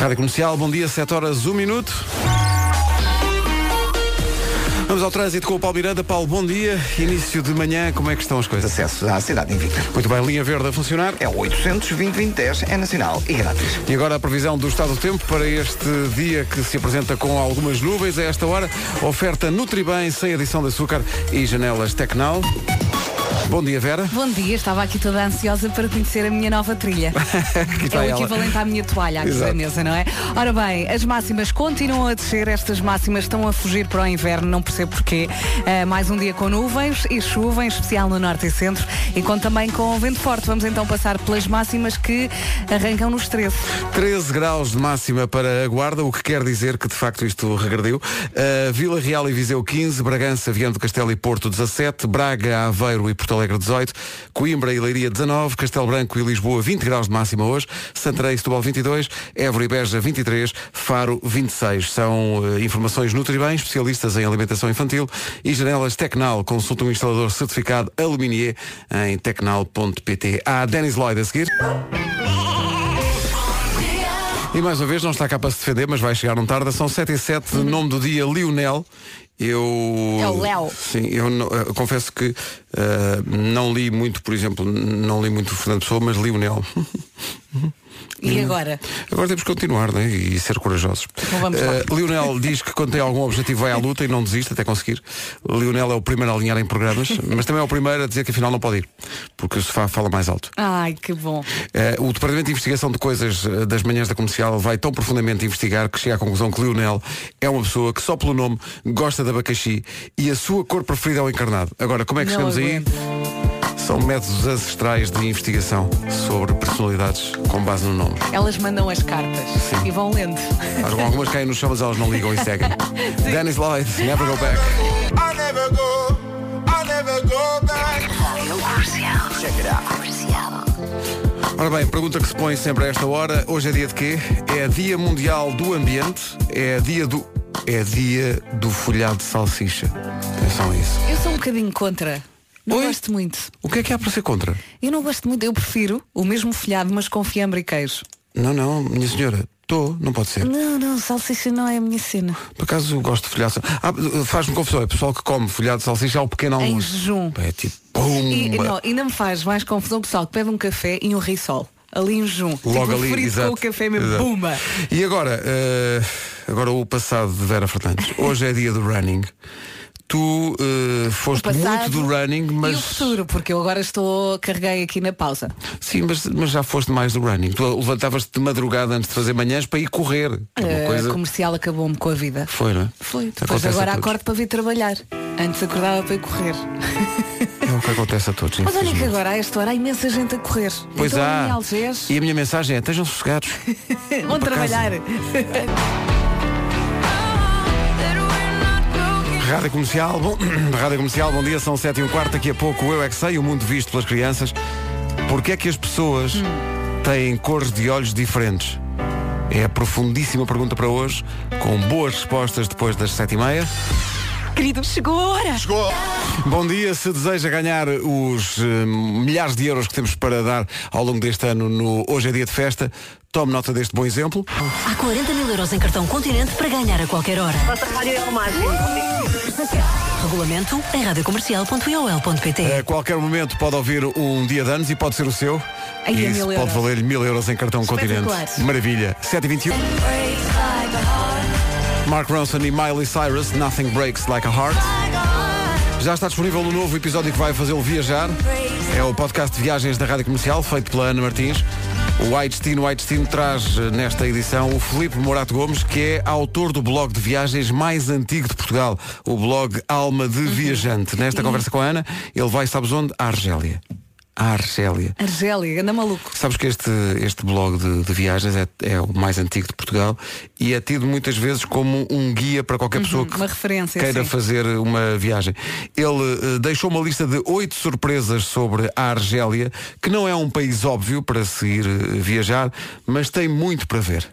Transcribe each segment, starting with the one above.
Rádio Comercial, bom dia, 7 horas, 1 minuto. Vamos ao trânsito com o Paulo Miranda. Paulo, bom dia. Início de manhã, como é que estão as coisas? Acesso à cidade invicta. Muito bem, linha verde a funcionar. É o 820 é nacional e grátis. E agora a previsão do estado do tempo para este dia que se apresenta com algumas nuvens. A esta hora, oferta Nutribem, sem adição de açúcar e janelas Tecnal. Bom dia, Vera. Bom dia, estava aqui toda ansiosa para conhecer a minha nova trilha. É o ela. equivalente à minha toalha aqui Exato. da mesa, não é? Ora bem, as máximas continuam a descer, estas máximas estão a fugir para o inverno, não percebo porquê. Ah, mais um dia com nuvens e chuva, em especial no norte e centro, e com também com vento forte. Vamos então passar pelas máximas que arrancam nos 13. 13 graus de máxima para a Guarda, o que quer dizer que de facto isto regrediu. Uh, Vila Real e Viseu 15, Bragança, Viana do Castelo e Porto 17, Braga, Aveiro e Porto Alegre 18, Coimbra e Leiria 19, Castelo Branco e Lisboa 20 graus de máxima hoje, Santarém e Setúbal 22, Évora e Beja 23, Faro 26. São uh, informações Nutribem, especialistas em alimentação infantil e janelas Tecnal. Consulta um instalador certificado Aluminier em tecnal.pt. Há Dennis Lloyd a seguir. E mais uma vez, não está cá para se defender, mas vai chegar não tarde. São 7 e 7, nome do dia Lionel. Eu. É o Léo. Sim, eu, não- eu confesso que eh, não li muito, por exemplo, não li muito o Fernando Pessoa, mas li o Nel. E agora? Agora temos que continuar né? e ser corajosos. Eh, Lionel diz que quando tem algum objetivo vai à luta e não desiste até conseguir. Lionel é o primeiro a alinhar em programas, mas também é o primeiro a dizer que afinal não pode ir, porque o sofá fala mais alto. Ai, que bom. Eh, o Departamento de Investigação de Coisas eh, das Manhãs da Comercial vai tão profundamente investigar que chega à conclusão que Lionel é uma pessoa que só pelo nome gosta de abacaxi e a sua cor preferida é o encarnado. Agora, como é que Não chegamos aí? São métodos ancestrais de investigação sobre personalidades com base no nome. Elas mandam as cartas Sim. e vão lendo. Algumas caem no chão, mas elas não ligam e seguem. Dennis Lloyd, Never Go Back. I never go, I never go back. Ora bem, pergunta que se põe sempre a esta hora. Hoje é dia de quê? É dia mundial do ambiente? É dia do... É dia do folhado de salsicha. Atenção a isso. Eu sou um bocadinho contra. Não Oi? gosto muito. O que é que há para ser contra? Eu não gosto muito, eu prefiro o mesmo folhado, mas com fiambre e queijo. Não, não, minha senhora. Estou, não pode ser. Não, não, salsicha não é a minha cena. Por acaso eu gosto de folhado. Ah, faz-me confusão. É pessoal que come folhado de salsicha ao pequeno Em almoço. jejum. É tipo, pum. E não, ainda me faz mais confusão o pessoal que pede um café e um risol. Ali em jejum. Logo tipo, ali, frito exato. com o café mesmo. Exato. Bumba! E agora, eh, agora o passado de Vera Fernandes. Hoje é dia do running. Tu eh, foste muito do running, mas E o futuro, porque eu agora estou, carreguei aqui na pausa. sim, mas, mas já foste mais do running. Tu levantavas-te de madrugada antes de fazer manhãs para ir correr. A coisa. comercial acabou-me com a vida. Foi, não é? Foi. Depois Acontece agora acordo para vir trabalhar. Antes acordava para ir correr. É o que acontece a todos. Mas olha que agora a esta hora há imensa gente a correr. Pois então, há. E a minha mensagem é, estejam sossegados. vão trabalhar. Rádio Comercial, bom, Rádio Comercial, bom dia, são 7 e um quarto, daqui a pouco Eu É Que Sei, o mundo visto pelas crianças. Porquê é que as pessoas têm cores de olhos diferentes? É a profundíssima pergunta para hoje, com boas respostas depois das 7 e meia. Querido, chegou a hora. Bom dia, se deseja ganhar os eh, milhares de euros que temos para dar ao longo deste ano no Hoje é Dia de Festa, tome nota deste bom exemplo. Há 40 mil euros em cartão Continente para ganhar a qualquer hora. Vossa rádio é o máximo. Regulamento em radiocomercial.iol.pt A qualquer momento pode ouvir um dia de anos e pode ser o seu. Ai, e é isso pode valer mil euros em cartão continente. Maravilha. 7h21. Mark Ronson e Miley Cyrus, Nothing Breaks Like a Heart. Já está disponível o novo episódio que vai fazê-lo viajar. É o podcast de viagens da Rádio Comercial, feito pela Ana Martins. O White Destino, White Destino traz eh, nesta edição o Felipe Morato Gomes, que é autor do blog de viagens mais antigo de Portugal, o blog Alma de Viajante. Nesta conversa com a Ana, ele vai, sabes onde? À Argélia. À Argélia. Argélia, anda maluco. Sabes que este, este blog de, de viagens é, é o mais antigo de Portugal e é tido muitas vezes como um guia para qualquer pessoa que queira sim. fazer uma viagem. Ele eh, deixou uma lista de oito surpresas sobre a Argélia, que não é um país óbvio para se ir eh, viajar, mas tem muito para ver.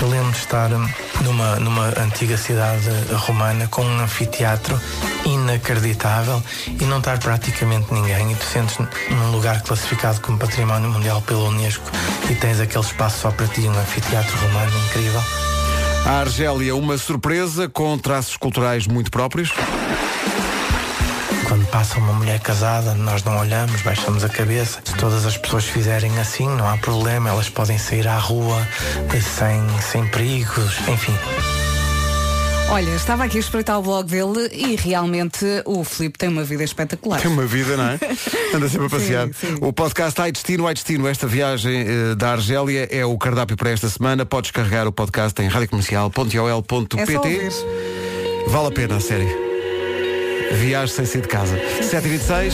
Eu lembro de estar hum, numa, numa antiga cidade romana com um anfiteatro inacreditável e não estar praticamente ninguém e tu sentes num lugar classificado como património mundial pela Unesco e tens aquele espaço só para ti, um anfiteatro romano incrível. A Argélia, uma surpresa com traços culturais muito próprios. Quando passa uma mulher casada, nós não olhamos, baixamos a cabeça. Se todas as pessoas fizerem assim, não há problema, elas podem sair à rua eh, sem, sem perigos, enfim. Olha, estava aqui a espreitar o blog dele e realmente o Filipe tem uma vida espetacular. Tem uma vida, não é? Anda sempre a passear. Sim, sim. O podcast Ai Destino, Ai Destino, esta viagem eh, da Argélia é o cardápio para esta semana. Podes carregar o podcast em É radiocomercial.ol.pt. ouvir. Vale a pena, a sério. Viagem sem sair de casa. 7h26.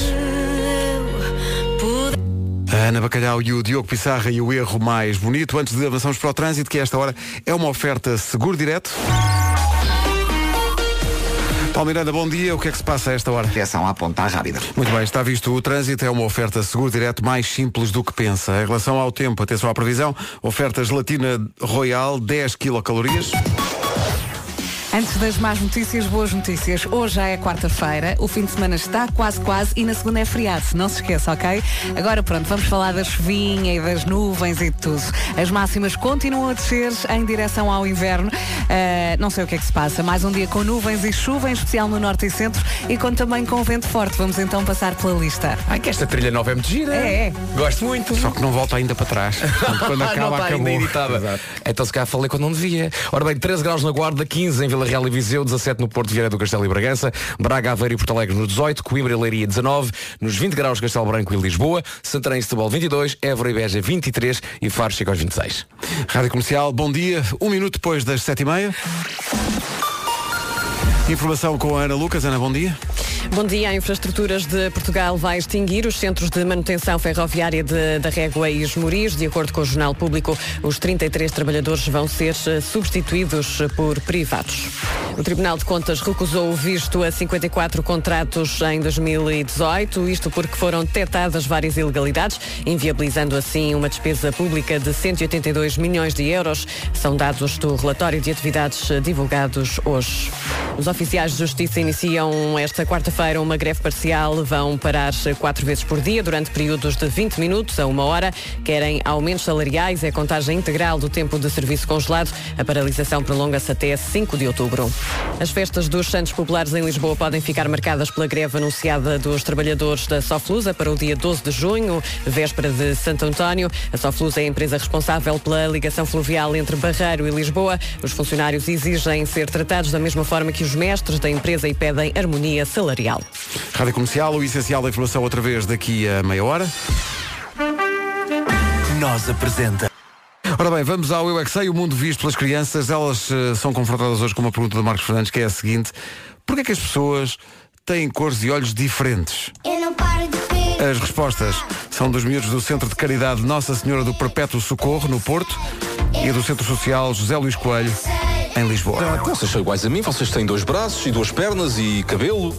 A Ana Bacalhau e o Diogo Pissarra e o erro mais bonito. Antes de avançarmos para o trânsito, que esta hora é uma oferta seguro direto. Paulo Miranda, bom dia. O que é que se passa a esta hora? Direção à ponta rápida. Muito bem, está visto o trânsito, é uma oferta seguro direto mais simples do que pensa. Em relação ao tempo, atenção à previsão, oferta gelatina Royal 10 quilocalorias. Antes das más notícias, boas notícias. Hoje já é quarta-feira, o fim de semana está quase quase e na segunda é feriado, não se esqueça, ok? Agora pronto, vamos falar da chuvinha e das nuvens e de tudo. As máximas continuam a descer em direção ao inverno. Ah, não sei o que é que se passa. Mais um dia com nuvens e chuva, em especial no norte e centro, e com também com vento forte. Vamos então passar pela lista. Ai, que esta trilha nova é muito gira. É, é. Gosto muito. Só que não volta ainda para trás. Portanto, quando acaba, não está acabou. ainda editada. Então se calhar falei quando não devia. Ora bem, 13 graus na Guarda, 15 em Vila Real e Viseu, 17 no Porto Vieira do Castelo e Bragança, Braga, Aveiro e Porto Alegre nos 18, Coimbra e Leiria 19, nos 20 graus Castelo Branco e Lisboa, Santarém e Setúbal 22, Évora e Beja 23 e Faro chega aos 26. Rádio Comercial, bom dia. Um minuto depois das sete e meia. Informação com a Ana Lucas. Ana, bom dia. Bom dia. A Infraestruturas de Portugal vai extinguir os centros de manutenção ferroviária de- da Régua e Esmoriz. De acordo com o Jornal Público, os 33 trabalhadores vão ser eh, substituídos por privados. O Tribunal de Contas recusou o visto a 54 contratos em 2018, isto porque foram detectadas várias ilegalidades, inviabilizando assim uma despesa pública de 182 milhões de euros. São dados do relatório de atividades eh, divulgados hoje. Os oficiais de justiça iniciam esta quarta-feira uma greve parcial. Vão parar quatro vezes por dia durante períodos de 20 minutos a uma hora. Querem aumentos salariais e a contagem integral do tempo de serviço congelado. A paralisação prolonga-se até 5 de outubro. As festas dos Santos Populares em Lisboa podem ficar marcadas pela greve anunciada dos trabalhadores da Soflusa para o dia 12 de junho, véspera de Santo António. A Soflusa é a empresa responsável pela ligação fluvial entre Barreiro e Lisboa. Os funcionários exigem ser tratados da mesma forma que os mestres da empresa e pedem harmonia salarial. Rádio Comercial, o essencial da informação outra vez daqui a meia hora. Nós apresenta. Ora bem, vamos ao Eu é que Sei, o mundo visto pelas crianças. Elas eh, são confrontadas hoje com uma pergunta do Marcos Fernandes, que é a seguinte. Porquê que as pessoas têm cores e olhos diferentes? Eu não paro de ver. As respostas são dos miúdos do Centro de Caridade Nossa Senhora do Perpétuo Socorro, no Porto, e do Centro Social José Luís Coelho, em Lisboa. Vocês são iguais a mim, vocês têm dois braços e duas pernas e cabelo.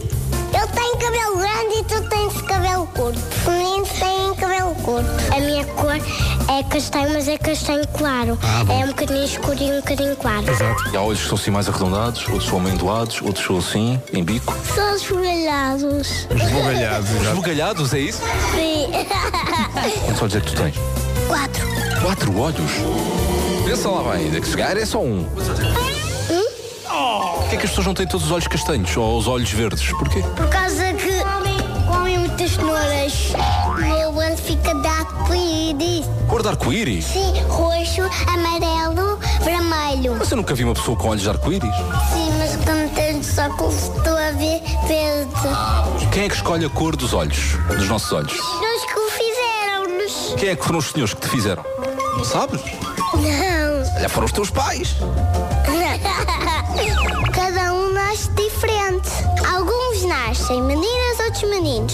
Eu tenho cabelo grande e tu tens cabelo curto. Os meninos têm cabelo curto. A minha cor é castanho, mas é castanho claro. é um bocadinho escuro e um bocadinho claro. E há olhos que são assim mais arredondados, outros são amendoados, outros são assim, em bico. São. Esbugalhados, exato. Esbugalhados, é isso? Sim. Quantos olhos é que tu tens? Quatro. Quatro olhos? Pensa lá bem, é que chegar é só um. Porquê é que as pessoas não têm todos os olhos castanhos ou os olhos verdes? Porquê? Por causa que comem muitas cenouras. O meu olho fica de arco-íris. Cor de arco-íris? Sim, roxo, amarelo, vermelho. Mas eu nunca vi uma pessoa com olhos de arco-íris. Sim, mas quando tenho os óculos estou a ver verde. Quem é que escolhe a cor dos olhos, dos nossos olhos? Os que o fizeram-nos. Quem é que foram os senhores que te fizeram? Não sabes? Não. Olha, foram os teus pais. Nascem meninas, outros meninos.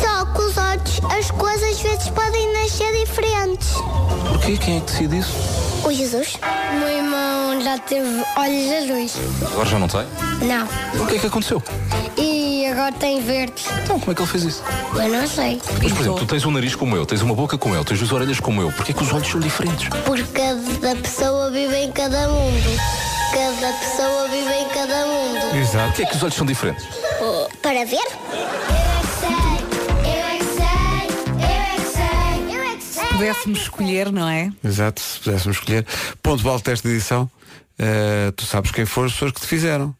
Só que os olhos, as coisas às vezes podem nascer diferentes. Porquê? Quem é que decide isso? O Jesus? O meu irmão já teve olhos azuis. Agora já não tem? Não. O que é que aconteceu? E agora tem verdes. Então, como é que ele fez isso? Eu não sei. Mas, por exemplo, tu tens um nariz como eu, tens uma boca como eu, tens duas orelhas como eu. Porquê é que os olhos são diferentes? Porque cada pessoa vive em cada mundo. Cada pessoa vive em cada mundo. Exato. Porquê é que os olhos são diferentes? Oh, para ver? Eu é é é sei. Pudéssemos escolher, não é? Exato, se pudéssemos escolher. Ponto alto desta edição. eh, tu sabes quem foram as pessoas que te fizeram.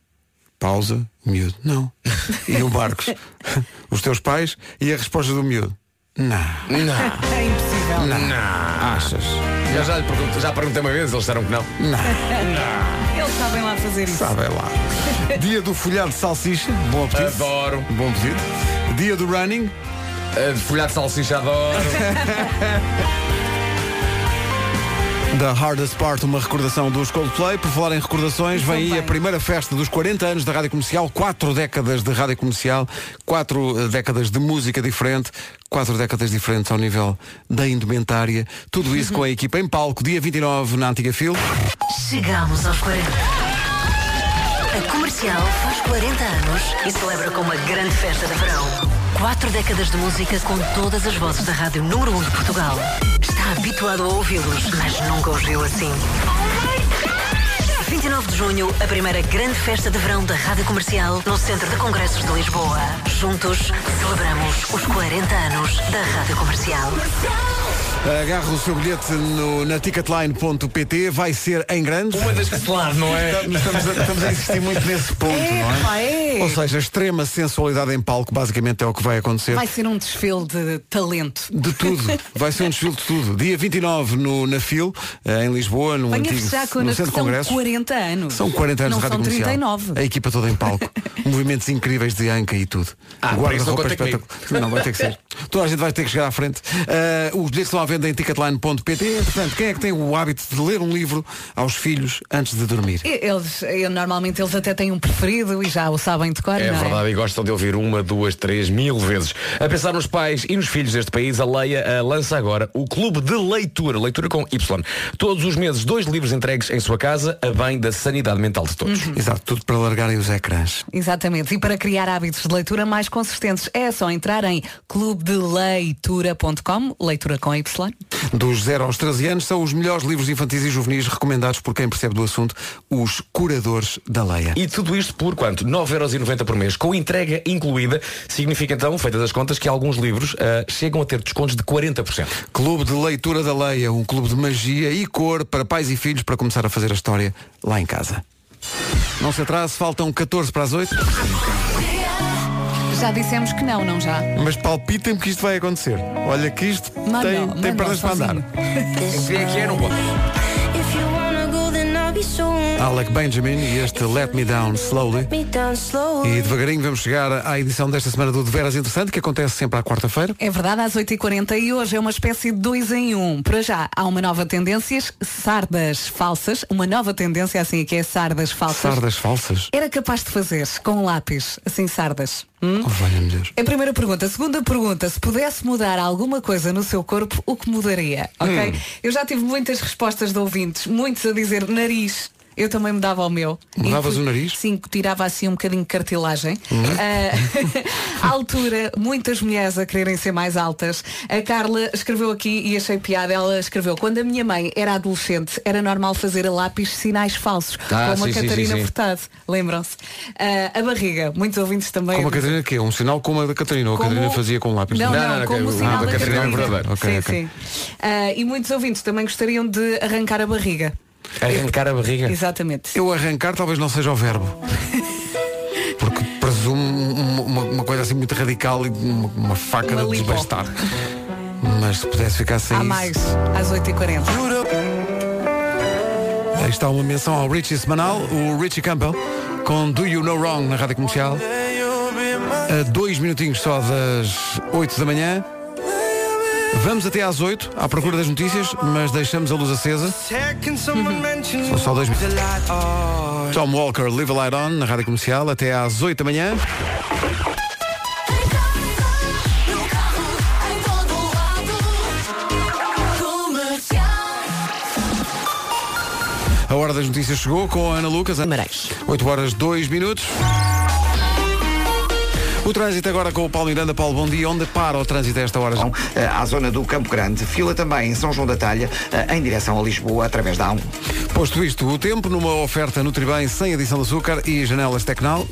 Pausa, miúdo. Não. E o Marcos. Os teus pais e a resposta do miúdo. Não. Não. É impossível. Não. Achas? Eu já, lhe perguntei, já perguntei uma vez, eles disseram que não. Não. Eles sabem lá fazer isso. Sabem lá. Dia do folhado de salsicha. Bom apetite. Adoro. Bom apetite. Dia do running. Uh, folhado de salsicha adoro. Da Hardest Part, uma recordação dos Coldplay. Por falar em recordações, vem aí a primeira festa dos 40 anos da Rádio Comercial, quatro décadas de Rádio Comercial, quatro eh, décadas de música diferente, quatro décadas diferentes ao nível da indumentária. Tudo isso com a equipa em palco, dia 29 na Antiga Fil. Chegamos aos 40. A comercial faz 40 anos e celebra com uma grande festa de verão. Quatro décadas de música com todas as vozes da rádio número 1 um de Portugal. Habituado a ouvi-los, mas nunca os viu assim. 29 de junho, a primeira grande festa de verão da Rádio Comercial no Centro de Congressos de Lisboa. Juntos, celebramos os 40 anos da Rádio Comercial. Agarra o seu bilhete no, na ticketline.pt, vai ser em grande. Uma das claro, não é? Estamos, estamos a, estamos a insistir muito nesse ponto, não é? É. Ou seja, extrema sensualidade em palco, basicamente é o que vai acontecer. Vai ser um desfile de talento. De tudo. Vai ser um desfile de tudo. Dia 29 no, na FIL, eh, em Lisboa, no Venha antigo festejar no Centro que de são Congressos. 40 anos. São 40 anos Não de Rádio são Comercial. 39. A equipa toda em palco. Movimentos incríveis de anca e tudo. Ah, Guarda-roupa espetacular. Não, vai ter que ser. Toda a gente vai ter que chegar à frente. Eh, os bilhetes estão à venda em ticketline.pt. Portanto, quem é que tem o hábito de ler um livro aos filhos antes de dormir? Eles, eu, normalmente eles até têm um preferido e já o sabem de cor, É não é? verdade, e gostam de ouvir uma, duas, três, mil vezes. A pensar nos pais e nos filhos deste país, a Leia lança agora o Clube de Leitura, leitura com Y. Todos os meses, dois livros entregues em sua casa, a bem da sanidade mental de todos. Exato, tudo para largarem os ecrãs. Exatamente. E para criar hábitos de leitura mais consistentes é só entrar em clubedeleitura.com, leitura com Y. Dos 0 aos 13 anos são os melhores livros infantis e juvenis recomendados por quem percebe do assunto, os curadores da Leia. E tudo isto por quanto? 9,90€ por mês, com entrega incluída. Significa então, feitas as contas, que alguns livros eh, chegam a ter descontos de 40%. Clube de Leitura da Leia, um clube de magia e cor para pais e filhos para começar a fazer a história lá em casa. Não se atrase, faltam 14 para as 8, Já dissemos que não, não já? mas palpitem-me que isto vai acontecer. Olha que isto tem, manda tem pernas para andar. Quem é que é? Não pode. Alec Benjamin e este Let Me Down Slowly. E devagarinho vamos chegar à edição desta semana do De Veras Interessante, que acontece sempre à quarta-feira. É verdade, às 8h40 e hoje é uma espécie de dois em um. Para já, há uma nova tendência, sardas falsas. Uma nova tendência, assim, que é sardas falsas. Sardas falsas. Era capaz de fazer com um lápis, assim, sardas. Hum? Deus. É a primeira pergunta. Segunda pergunta, se pudesse mudar alguma coisa no seu corpo, o que mudaria? Ok? Eu já tive muitas respostas de ouvintes, muitos a dizer nariz. Eu também mudava o meu. Mudavas o nariz? Sim, tirava assim um bocadinho de cartilagem. Ah, a altura, muitas mulheres a quererem ser mais altas. A Carla escreveu aqui e achei piada. Ela escreveu, quando a minha mãe era adolescente, era normal fazer a lápis sinais falsos. Ah, como sim, a Catarina sim, sim. Furtado. Lembram-se? Ah, a barriga, muitos ouvintes também. Como a Catarina que é? Um sinal como a da Catarina. Ou a Como- Catarina fazia com lápis. Não, Não, não, não, como o sinal ah, da da Catarina é Catarina. verdadeiro. Ok, sim, ok. sim. Ah, e muitos ouvintes também gostariam de arrancar a barriga. Arrancar a barriga. Exatamente. Eu arrancar talvez não seja o verbo. Porque presumo uma, uma- coisa assim muito radical e uma, uma faca Uma de lipo. desbastar. Mas se pudesse ficar sem Há isso. mais, às 8h40. Aí está uma menção ao Richie Semanal, o Richie Campbell, com Do You Know Wrong na Rádio Comercial. A dois minutinhos só das 8 da manhã. Vamos até às 8, à procura das notícias, mas deixamos a luz acesa. São só dois minutos. Tom Walker, Live a Light On, na Rádio Comercial, até às 8 da manhã. A hora das notícias chegou com a Ana Lucas. Guimarães. 8 horas 2 minutos. O trânsito agora com o Paulo Miranda. Paulo, bom dia. Onde para o trânsito a esta hora? Bom, eh, à zona do Campo Grande, fila também em São João da Talha, eh, em direção a Lisboa, através da A1. Posto isto, o tempo numa oferta Nutribem sem adição de açúcar e janelas Tecnal.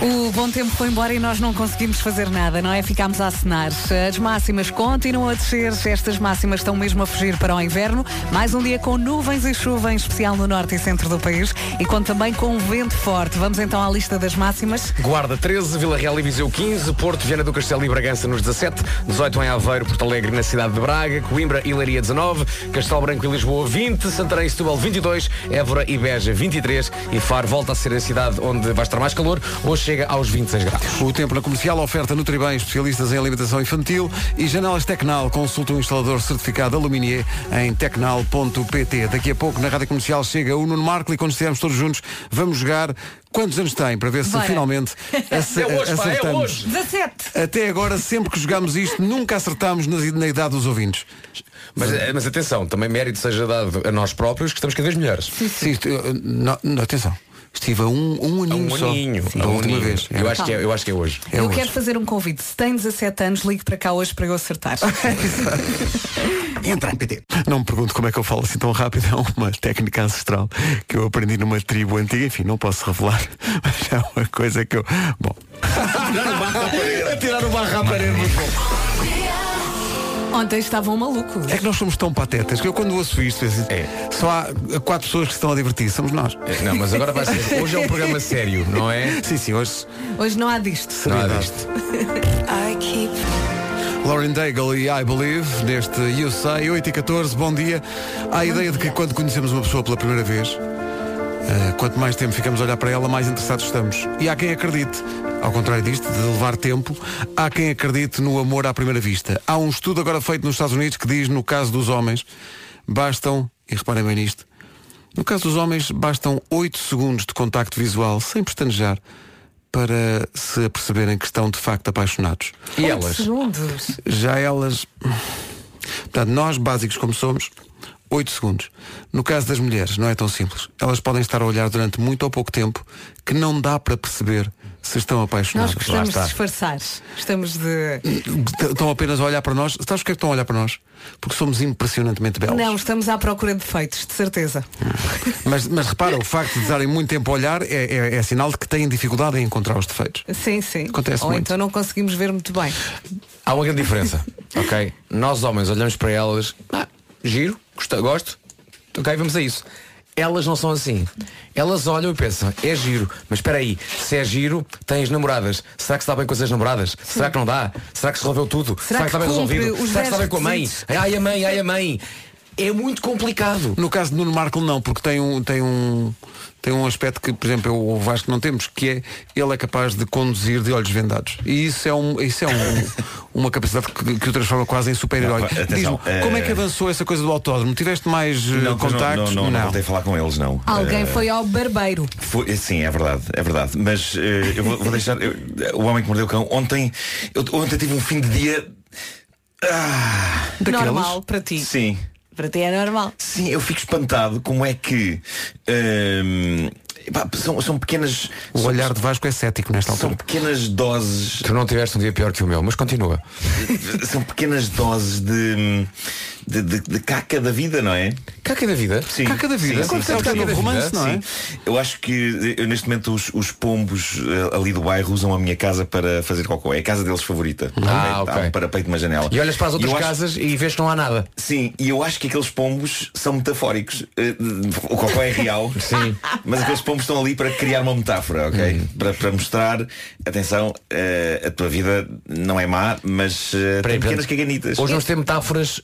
O bom tempo foi embora e nós não conseguimos fazer nada, não é? Ficámos a acenar. As máximas continuam a descer, estas máximas estão mesmo a fugir para o inverno. Mais um dia com nuvens e chuva, em especial no norte e centro do país, e com também com vento forte. Vamos então à lista das máximas. Guarda 13, Vila Real e Viseu 15, Porto, Viana do Castelo e Bragança nos 17, 18 em Aveiro, Porto Alegre na cidade de Braga, Coimbra e Leiria 19, Castelo Branco e Lisboa 20, Santarém e Setúbal 22, Évora e Beja 23 e Faro volta a ser a cidade onde vai estar mais calor, hoje chega aos 26 graus. O tempo na comercial oferta Nutribem, especialistas em alimentação infantil e janelas Tecnal. Consulta um instalador certificado Aluminier em tecnal.pt. Daqui a pouco na rádio comercial chega o Nuno Marco e quando estivermos todos juntos vamos jogar quantos anos tem para ver se Bora. finalmente ace- É hoje, pá, é acertamos. hoje. 17. Até agora, sempre que jogamos isto, nunca acertamos na, na idade dos ouvintes. Mas, eh, mas atenção, também mérito seja dado a nós próprios que estamos cada vez melhores. Sim, isto, eh, não, não, atenção. Estive a um, um aninho um só. aninho, da a um última aninho. vez. Eu acho, que é, eu acho que é hoje. É eu hoje. quero fazer um convite. Se tem 17 anos, ligue para cá hoje para eu acertar. Entra em PT. Não me pergunto como é que eu falo assim tão rápido. É uma técnica ancestral que eu aprendi numa tribo antiga. Enfim, não posso revelar. Mas é uma coisa que eu. Bom. a tirar o barro à parede. Ontem estavam malucos. É que nós somos tão patetas que eu quando ouço isto, assim, É. só há quatro pessoas que se estão a divertir. Somos nós. Eh, Não, mas agora vai ser. Hoje é um programa sério, não é? Sim, sim, hoje. Hoje não há disto. Seriedade. disto. Lauren Daigle e I Believe neste You Say 8 e 14, bom dia. Há a ideia de que quando conhecemos uma pessoa pela primeira vez, eh, quanto mais tempo ficamos a olhar para ela, mais interessados estamos. E há quem acredite, ao contrário disto, de levar tempo, há quem acredite no amor à primeira vista. Há um estudo agora feito nos Estados Unidos que diz, no caso dos homens, bastam, e reparem bem nisto, no caso dos homens, bastam 8 segundos de contacto visual, sem pestanejar, para se aperceberem que estão de facto apaixonados. E elas? Segundos. Já elas. Portanto, nós, básicos como somos, 8 segundos. No caso das mulheres, não é tão simples. Elas podem estar a olhar durante muito ou pouco tempo que não dá para perceber se estão Nós apaixonados. gostamos de disfarçar. Estamos de. Estão apenas a olhar para nós. Sabes porque é que estão a olhar para nós? Porque somos impressionantemente belos. Não, estamos à procura de defeitos, de certeza. Mas, mas repara, o facto de darem muito tempo a olhar é, é- é sinal de que têm dificuldade em encontrar os defeitos. Sim, sim. Acontece Ou muito. então não conseguimos ver muito bem. Há uma grande diferença, ok? Nós homens olhamos para elas, ah, giro, gosto, gosto, ok, vamos a isso. Elas não são assim. Elas olham e pensam, é giro, mas espera aí, se é giro, tens namoradas. Será que se dá bem com as namoradas? Será que não dá? Será que se resolveu tudo? Será que está que bem cumpre resolvido? Será que está bem com a mãe? Ai a mãe, ai a mãe. É muito complicado. No caso de Nuno Marco não, porque tem um, tem um, tem um aspecto que, por exemplo, eu o Vasco não temos, que é ele é capaz de conduzir de olhos vendados. E isso é, um, isso é um, uma capacidade que, que o transforma quase em super-herói. Diz-me, como é que avançou essa coisa do autódromo? Tiveste mais eh, Não, pois não, contactos? não, não, não voltei a falar com eles, não. Alguém Eh, foi ao barbeiro. Foi, sim, é verdade, é verdade. Mas eh, eu vou, vou deixar. eu- o homem que mordeu o cão. Ontem, eu, ontem tive um fim de dia. Ah, Normal para ti. sim. Para ti é normal. Sim, eu fico espantado como é que. pá, são, são pequenas. O são, olhar de Vasco é cético nesta são altura. pequenas doses. Tu não tiveste um dia pior que o meu, mas continua. São pequenas doses de. De, de- de caca da vida, não é? Caca da vida? Sim. Caca da vida? Sim, sim, é sim. é o novo romance, não é? Sim. Eu acho que eh, neste momento os, os pombos eh, ali do bairro usam a minha casa para fazer cocô. É a casa deles favorita. Ah, Está ok. um parapeito de uma janela. E olhas para as outras eu acho- casas e vês que não há nada. Sim, e eu acho que aqueles pombos são metafóricos. Eh, O cocó é real, Sim. mas aqueles pombos estão ali para criar uma metáfora, ok? Para, para mostrar, atenção, eh, a tua vida não é má, mas Peraí, tem pequenas caganitas. Hoje vamos ter metáforas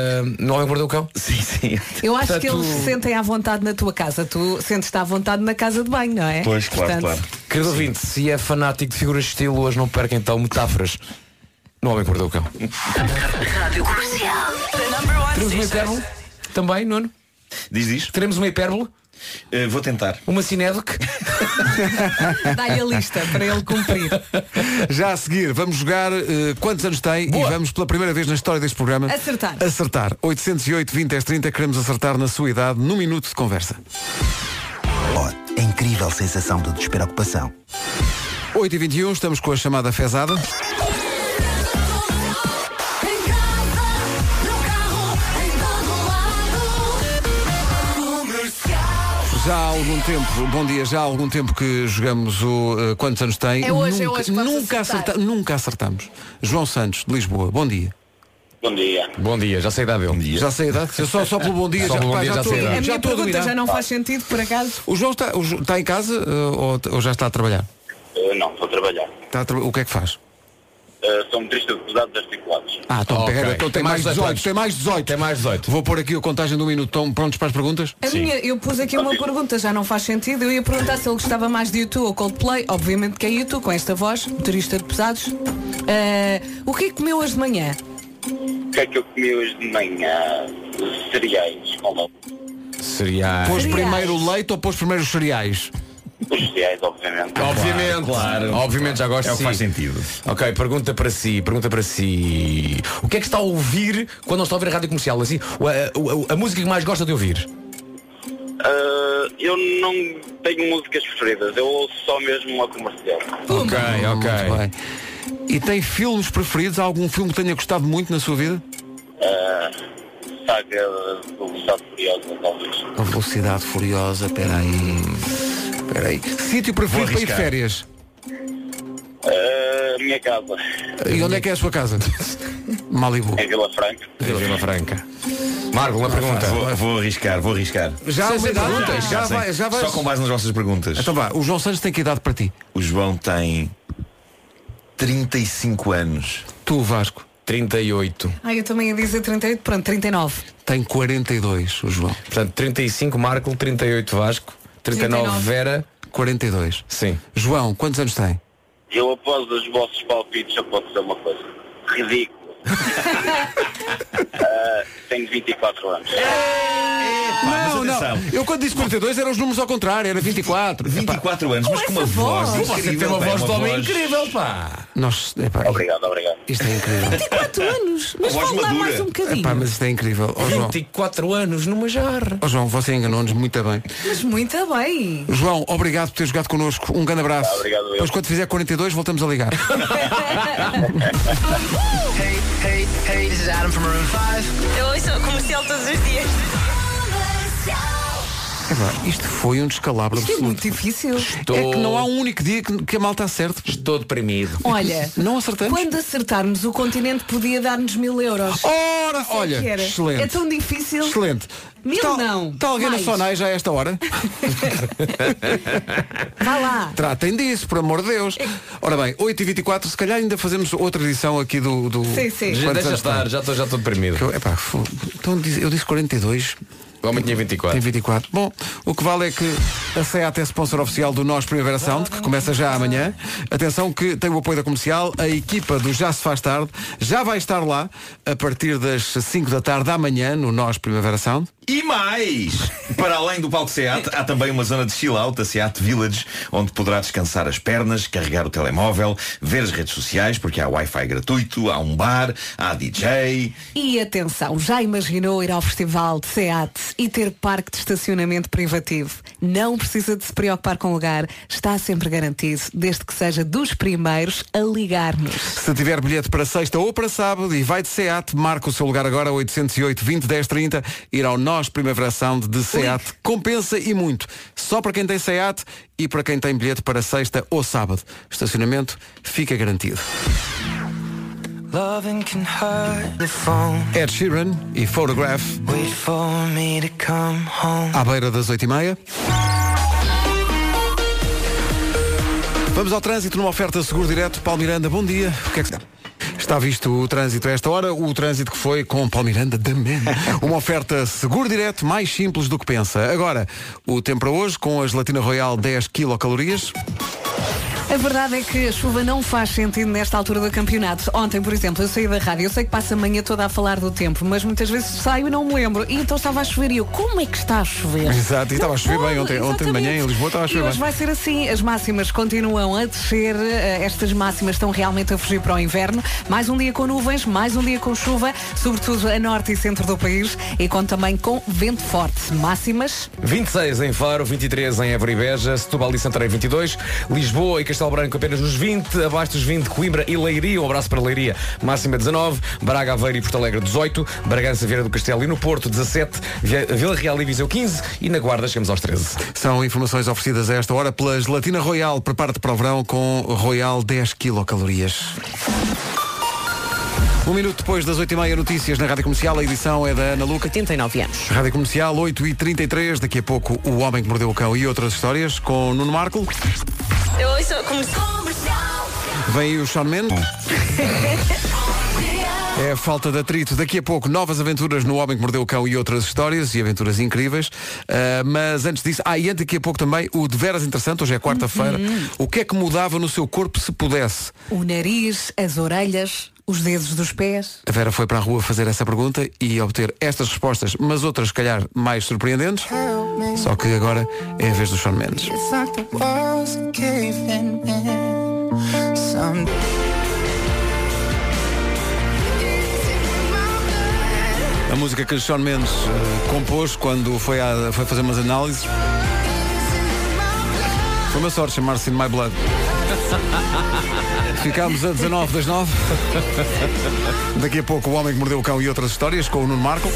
eh, no Homem que Mordeu o Cão? Sim, sim. Eu acho Portanto- que eles se sentem à vontade na tua casa. Tu sentes-te à vontade na casa de banho, não é? Pois, claro, Portanto, claro. Querido ouvinte, se é fanático de figuras de estilo, hoje não perca então metáforas no Homem que Mordeu o Cão. Rádio Comercial. Teremos uma hipérbole também, Nuno? Diz, diz. Teremos uma hipérbole, Eh, vou tentar. uma cinédoc. Dá-lhe a lista para ele cumprir. Já a seguir, vamos jogar eh, quantos anos tem Boa. e vamos pela primeira vez na história deste programa Acertar. Acertar. 808 20 10 30, queremos acertar na sua idade num minuto de conversa. Oh, a incrível sensação de despreocupação. 8h21, estamos com a chamada fezada. Já há algum tempo, bom dia, já há algum tempo que jogamos o eh, Quantos Anos Tem? É hoje, é nunca, hoje, vamos nunca, acertar. acerta- nunca acertamos. João Santos, de Lisboa, bom dia. Bom dia. Bom dia, já sei a idade dele. Já sei a idade? Só, só pelo bom dia, Só já, bom pá, dia já já sei a idade. A já minha a pergunta já não faz sentido, por acaso? O João está, o está em casa eh, ou, ou já está a trabalhar? Eh, não, estou a trabalhar. Está a tra- O que é que faz? Eh, sou motorista de pesados articulados. Ah, então Ok. pega, então tem, mais 18, anos. tem mais 18. Tem mais 18. Vou pôr aqui a contagem de um minuto. Estão prontos para as perguntas? A minha, eu pus aqui uma pergunta, já não faz sentido. Eu ia perguntar se ele gostava mais de YouTube ou Coldplay. Obviamente que é YouTube, com esta voz, motorista de pesados. Eh, o que é que comeu hoje de manhã? O que é que eu comi hoje de manhã? Cereais com. Cereais. Pôs primeiro o leite ou pôs primeiro os cereais? Os cereais, obviamente. Obviamente, Claro. Obviamente já gosto É o de que faz sentido. Ok, pergunta para si, pergunta para si. O que é que está a ouvir quando não está a ouvir a rádio comercial? Assim, a, a- a música que mais gosta de ouvir? Eh, eu não tenho músicas preferidas, eu ouço só mesmo a comercial. Ok, ok. Muito bem. E tem filmes preferidos? Há algum filme que tenha gostado muito na sua vida? Eh, saga do Velocidade Furiosa, talvez. A Velocidade Furiosa, peraí. Peraí. Sítio preferido para ir de férias? Eh, minha casa, E onde é que é a sua casa? Malibu. em Vila Franca. Vila Franca. Marco, uma pergunta. Vou, vou arriscar, vou arriscar. Já há uma idade? perguntas, Já, sei. vai, já vais. Só com base nas vossas perguntas. Então vá, o João Santos tem que idade para ti? O João tem 35 anos. Tu, Vasco, 38. Ah, eu também ia dizer 38, pronto, 39. tem 42, o João. Portanto, 35 Marco, 38 Vasco, 39, 39. Vera. 42. Sim. João, quantos anos tem? Eu, após os vossos palpites, só posso dizer uma coisa. Ridículo. Eh, tenho 24 anos. não, não. Eu quando disse 42 eram os números ao contrário, era 24. 24 anos, mas com uma voz. voz? Você incrível, tem uma pá, voz de homem voz- incrível, pá. Nós, epá, Obrigado, obrigado. isto é incrível. 4 anos, mas fala lá mais um bocadinho. Epá, mas isto é incrível. João, 24 anos numa jarra. ó, João, você enganou-nos muito bem. Mas muito bem. João, obrigado por ter jogado connosco. Um grande abraço. Obrigado, eu. Depois quando fizer 42 voltamos a ligar. Eu ouço comercial todos os dias. Epá, isto foi um descalabro Isto é muito difícil. É que não há um único dia que, que a malta acerte. Estou deprimido. Olha, Não acertamos? quando acertarmos o continente podia dar-nos mil euros. Ora, Isso é olha, que era. excelente. É tão difícil. Excelente. Mil Está- não, Está alguém mais. na Sonai já a esta hora? Vá lá. Tratem disso, por amor de Deus. Ora bem, 8h24, se calhar ainda fazemos outra edição aqui do. do Sim, sim. Já, Quantos deixa anos estar, já estou já estou deprimido. Epá, então diz- eu disse 42, O homem tinha 24. tem 24. Bom, o que vale é que a SEAT é sponsor oficial do Nós Primavera Sound, que começa já amanhã. Atenção que tem o apoio da comercial, a equipa do Já Se Faz Tarde já vai estar lá a partir das 5 da tarde amanhã no Nós Primavera Sound. E mais! Para além do palco SEAT, há também uma zona de chill out, a SEAT Village, onde poderá descansar as pernas, carregar o telemóvel, ver as redes sociais, porque há Wi-Fi gratuito, há um bar, há DJ. E atenção, já imaginou ir ao festival de SEAT e ter parque de estacionamento privativo? Não precisa de se preocupar com o lugar, está sempre garantido, desde que seja dos primeiros a ligar-nos. Se tiver bilhete para sexta ou para sábado e vai de SEAT, marca o seu lugar agora 808 20 10 30, ir ao Nós Primavera Sound de SEAT. Compensa e muito. Só para quem tem SEAT e para quem tem bilhete para sexta ou sábado. Estacionamento fica garantido. Ed Sheeran e Photograph à beira das 8h30. Vamos ao trânsito numa oferta seguro direto. Paulo Miranda, bom dia. O que é que está? Está visto o trânsito a esta hora, o trânsito que foi com Paulo Miranda da Man. Uma oferta seguro direto, mais simples do que pensa. Agora, o tempo para hoje, com a gelatina royal 10 quilocalorias. A verdade é que a chuva não faz sentido nesta altura do campeonato. Ontem, por exemplo, eu saí da rádio, eu sei que passo a manhã toda a falar do tempo, mas muitas vezes saio e não me lembro. E então estava a chover e eu, como é que está a chover? Exato, e estava a chover bem ontem, ontem de manhã em Lisboa estava a E chover hoje bem. vai ser assim, as máximas continuam a descer, eh, estas máximas estão realmente a fugir para o inverno. Mais um dia com nuvens, mais um dia com chuva, sobretudo a norte e centro do país, e com também com vento forte. Máximas 26 em Faro, 23 em Évora e Beja, Setúbal e Santarém 22, Lisboa e Castelo Castelo Branco apenas nos 20, abaixo dos 20 Coimbra e Leiria, um abraço para Leiria, máxima 19, Braga, Aveiro e Porto Alegre 18, Bragança, Vieira do Castelo e no Porto 17, Vi- Vila Real e Viseu 15 e na Guarda chegamos aos 13. São informações oferecidas a esta hora pela Gelatina Royal. Prepara-te para o verão com Royal 10 quilocalorias. Um minuto depois das 8h30 notícias na Rádio Comercial, a edição é da Ana Luca. 89 anos. Rádio Comercial 8h33, daqui a pouco o Homem que Mordeu o Cão e outras histórias com Nuno Marco. Eu ouço comercial. Vem aí o Sean Mendes. É a falta de atrito. Daqui a pouco, novas aventuras no Homem que Mordeu o Cão e outras histórias e aventuras incríveis. Ah, mas antes disso, ah, e antes daqui a pouco também, o de veras interessante, hoje é quarta-feira. O que é que mudava no seu corpo se pudesse? O nariz, as orelhas, os dedos dos pés. A Vera foi para a rua fazer essa pergunta e obter estas respostas, mas outras, se calhar, mais surpreendentes. Só que agora é a vez do Sean Mendes. A música que Sean Mendes eh, compôs quando foi, a- foi fazer umas análises. Foi uma sorte chamar-se In My Blood. Ficámos a 19 das 9. Daqui a pouco o Homem que Mordeu o Cão e outras histórias com o Nuno Marco.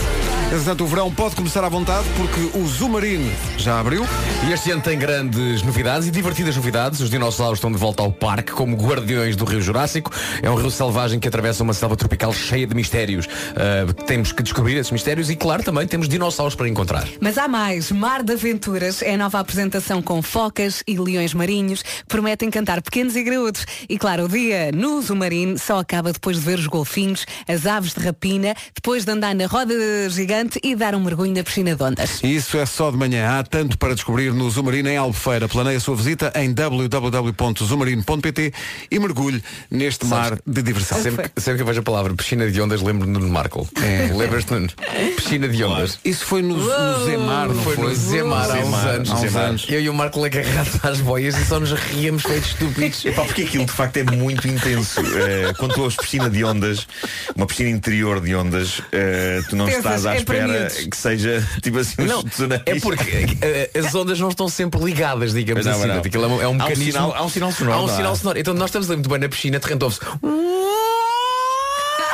Entretanto, o verão pode começar à vontade porque o Zumarine já abriu. E este ano tem grandes novidades e divertidas novidades. Os dinossauros estão de volta ao parque como guardiões do Rio Jurássico. É um rio selvagem que atravessa uma selva tropical cheia de mistérios. Ah, temos que descobrir esses mistérios e, claro, também temos dinossauros para encontrar. Mas há mais. Mar de Aventuras é a nova apresentação com focas e leões marinhos que prometem cantar pequenos e graúdos. E claro, o dia no Zumarino só acaba depois de ver os golfinhos, as aves de rapina, depois de andar na roda gigante e dar um mergulho na piscina de ondas. Isso é só de manhã. Há tanto para descobrir no Zumarino em Albufeira. Planeie a sua visita em www.zumarino.pt e mergulhe neste mar de diversão. Sempre, que- sempre que eu vejo a palavra piscina de ondas, lembro-me do Marco. É. Lembras-te, Nuno? Piscina de ondas. Isso foi no, no Zemar, não foi? Foi no Zemar há uns anos. há uns anos. Eu e o Marco agarrados às boias e só nos ríamos feitos estúpidos. Epá, porque aquilo de facto é muito intenso. Eh, quando tu ouves piscina de ondas, uma piscina interior de ondas, eh, tu não Pensas, estás à é espera que seja tipo assim uns Não, tsunamis. é porque eh, as ondas não estão sempre ligadas, digamos não, assim. não. Aquilo é um, é um Há um mecanismo. sinal- há um sinal sonoro, Há um há? sinal sonoro. Então nós estamos ali muito bem na piscina, ouve-se.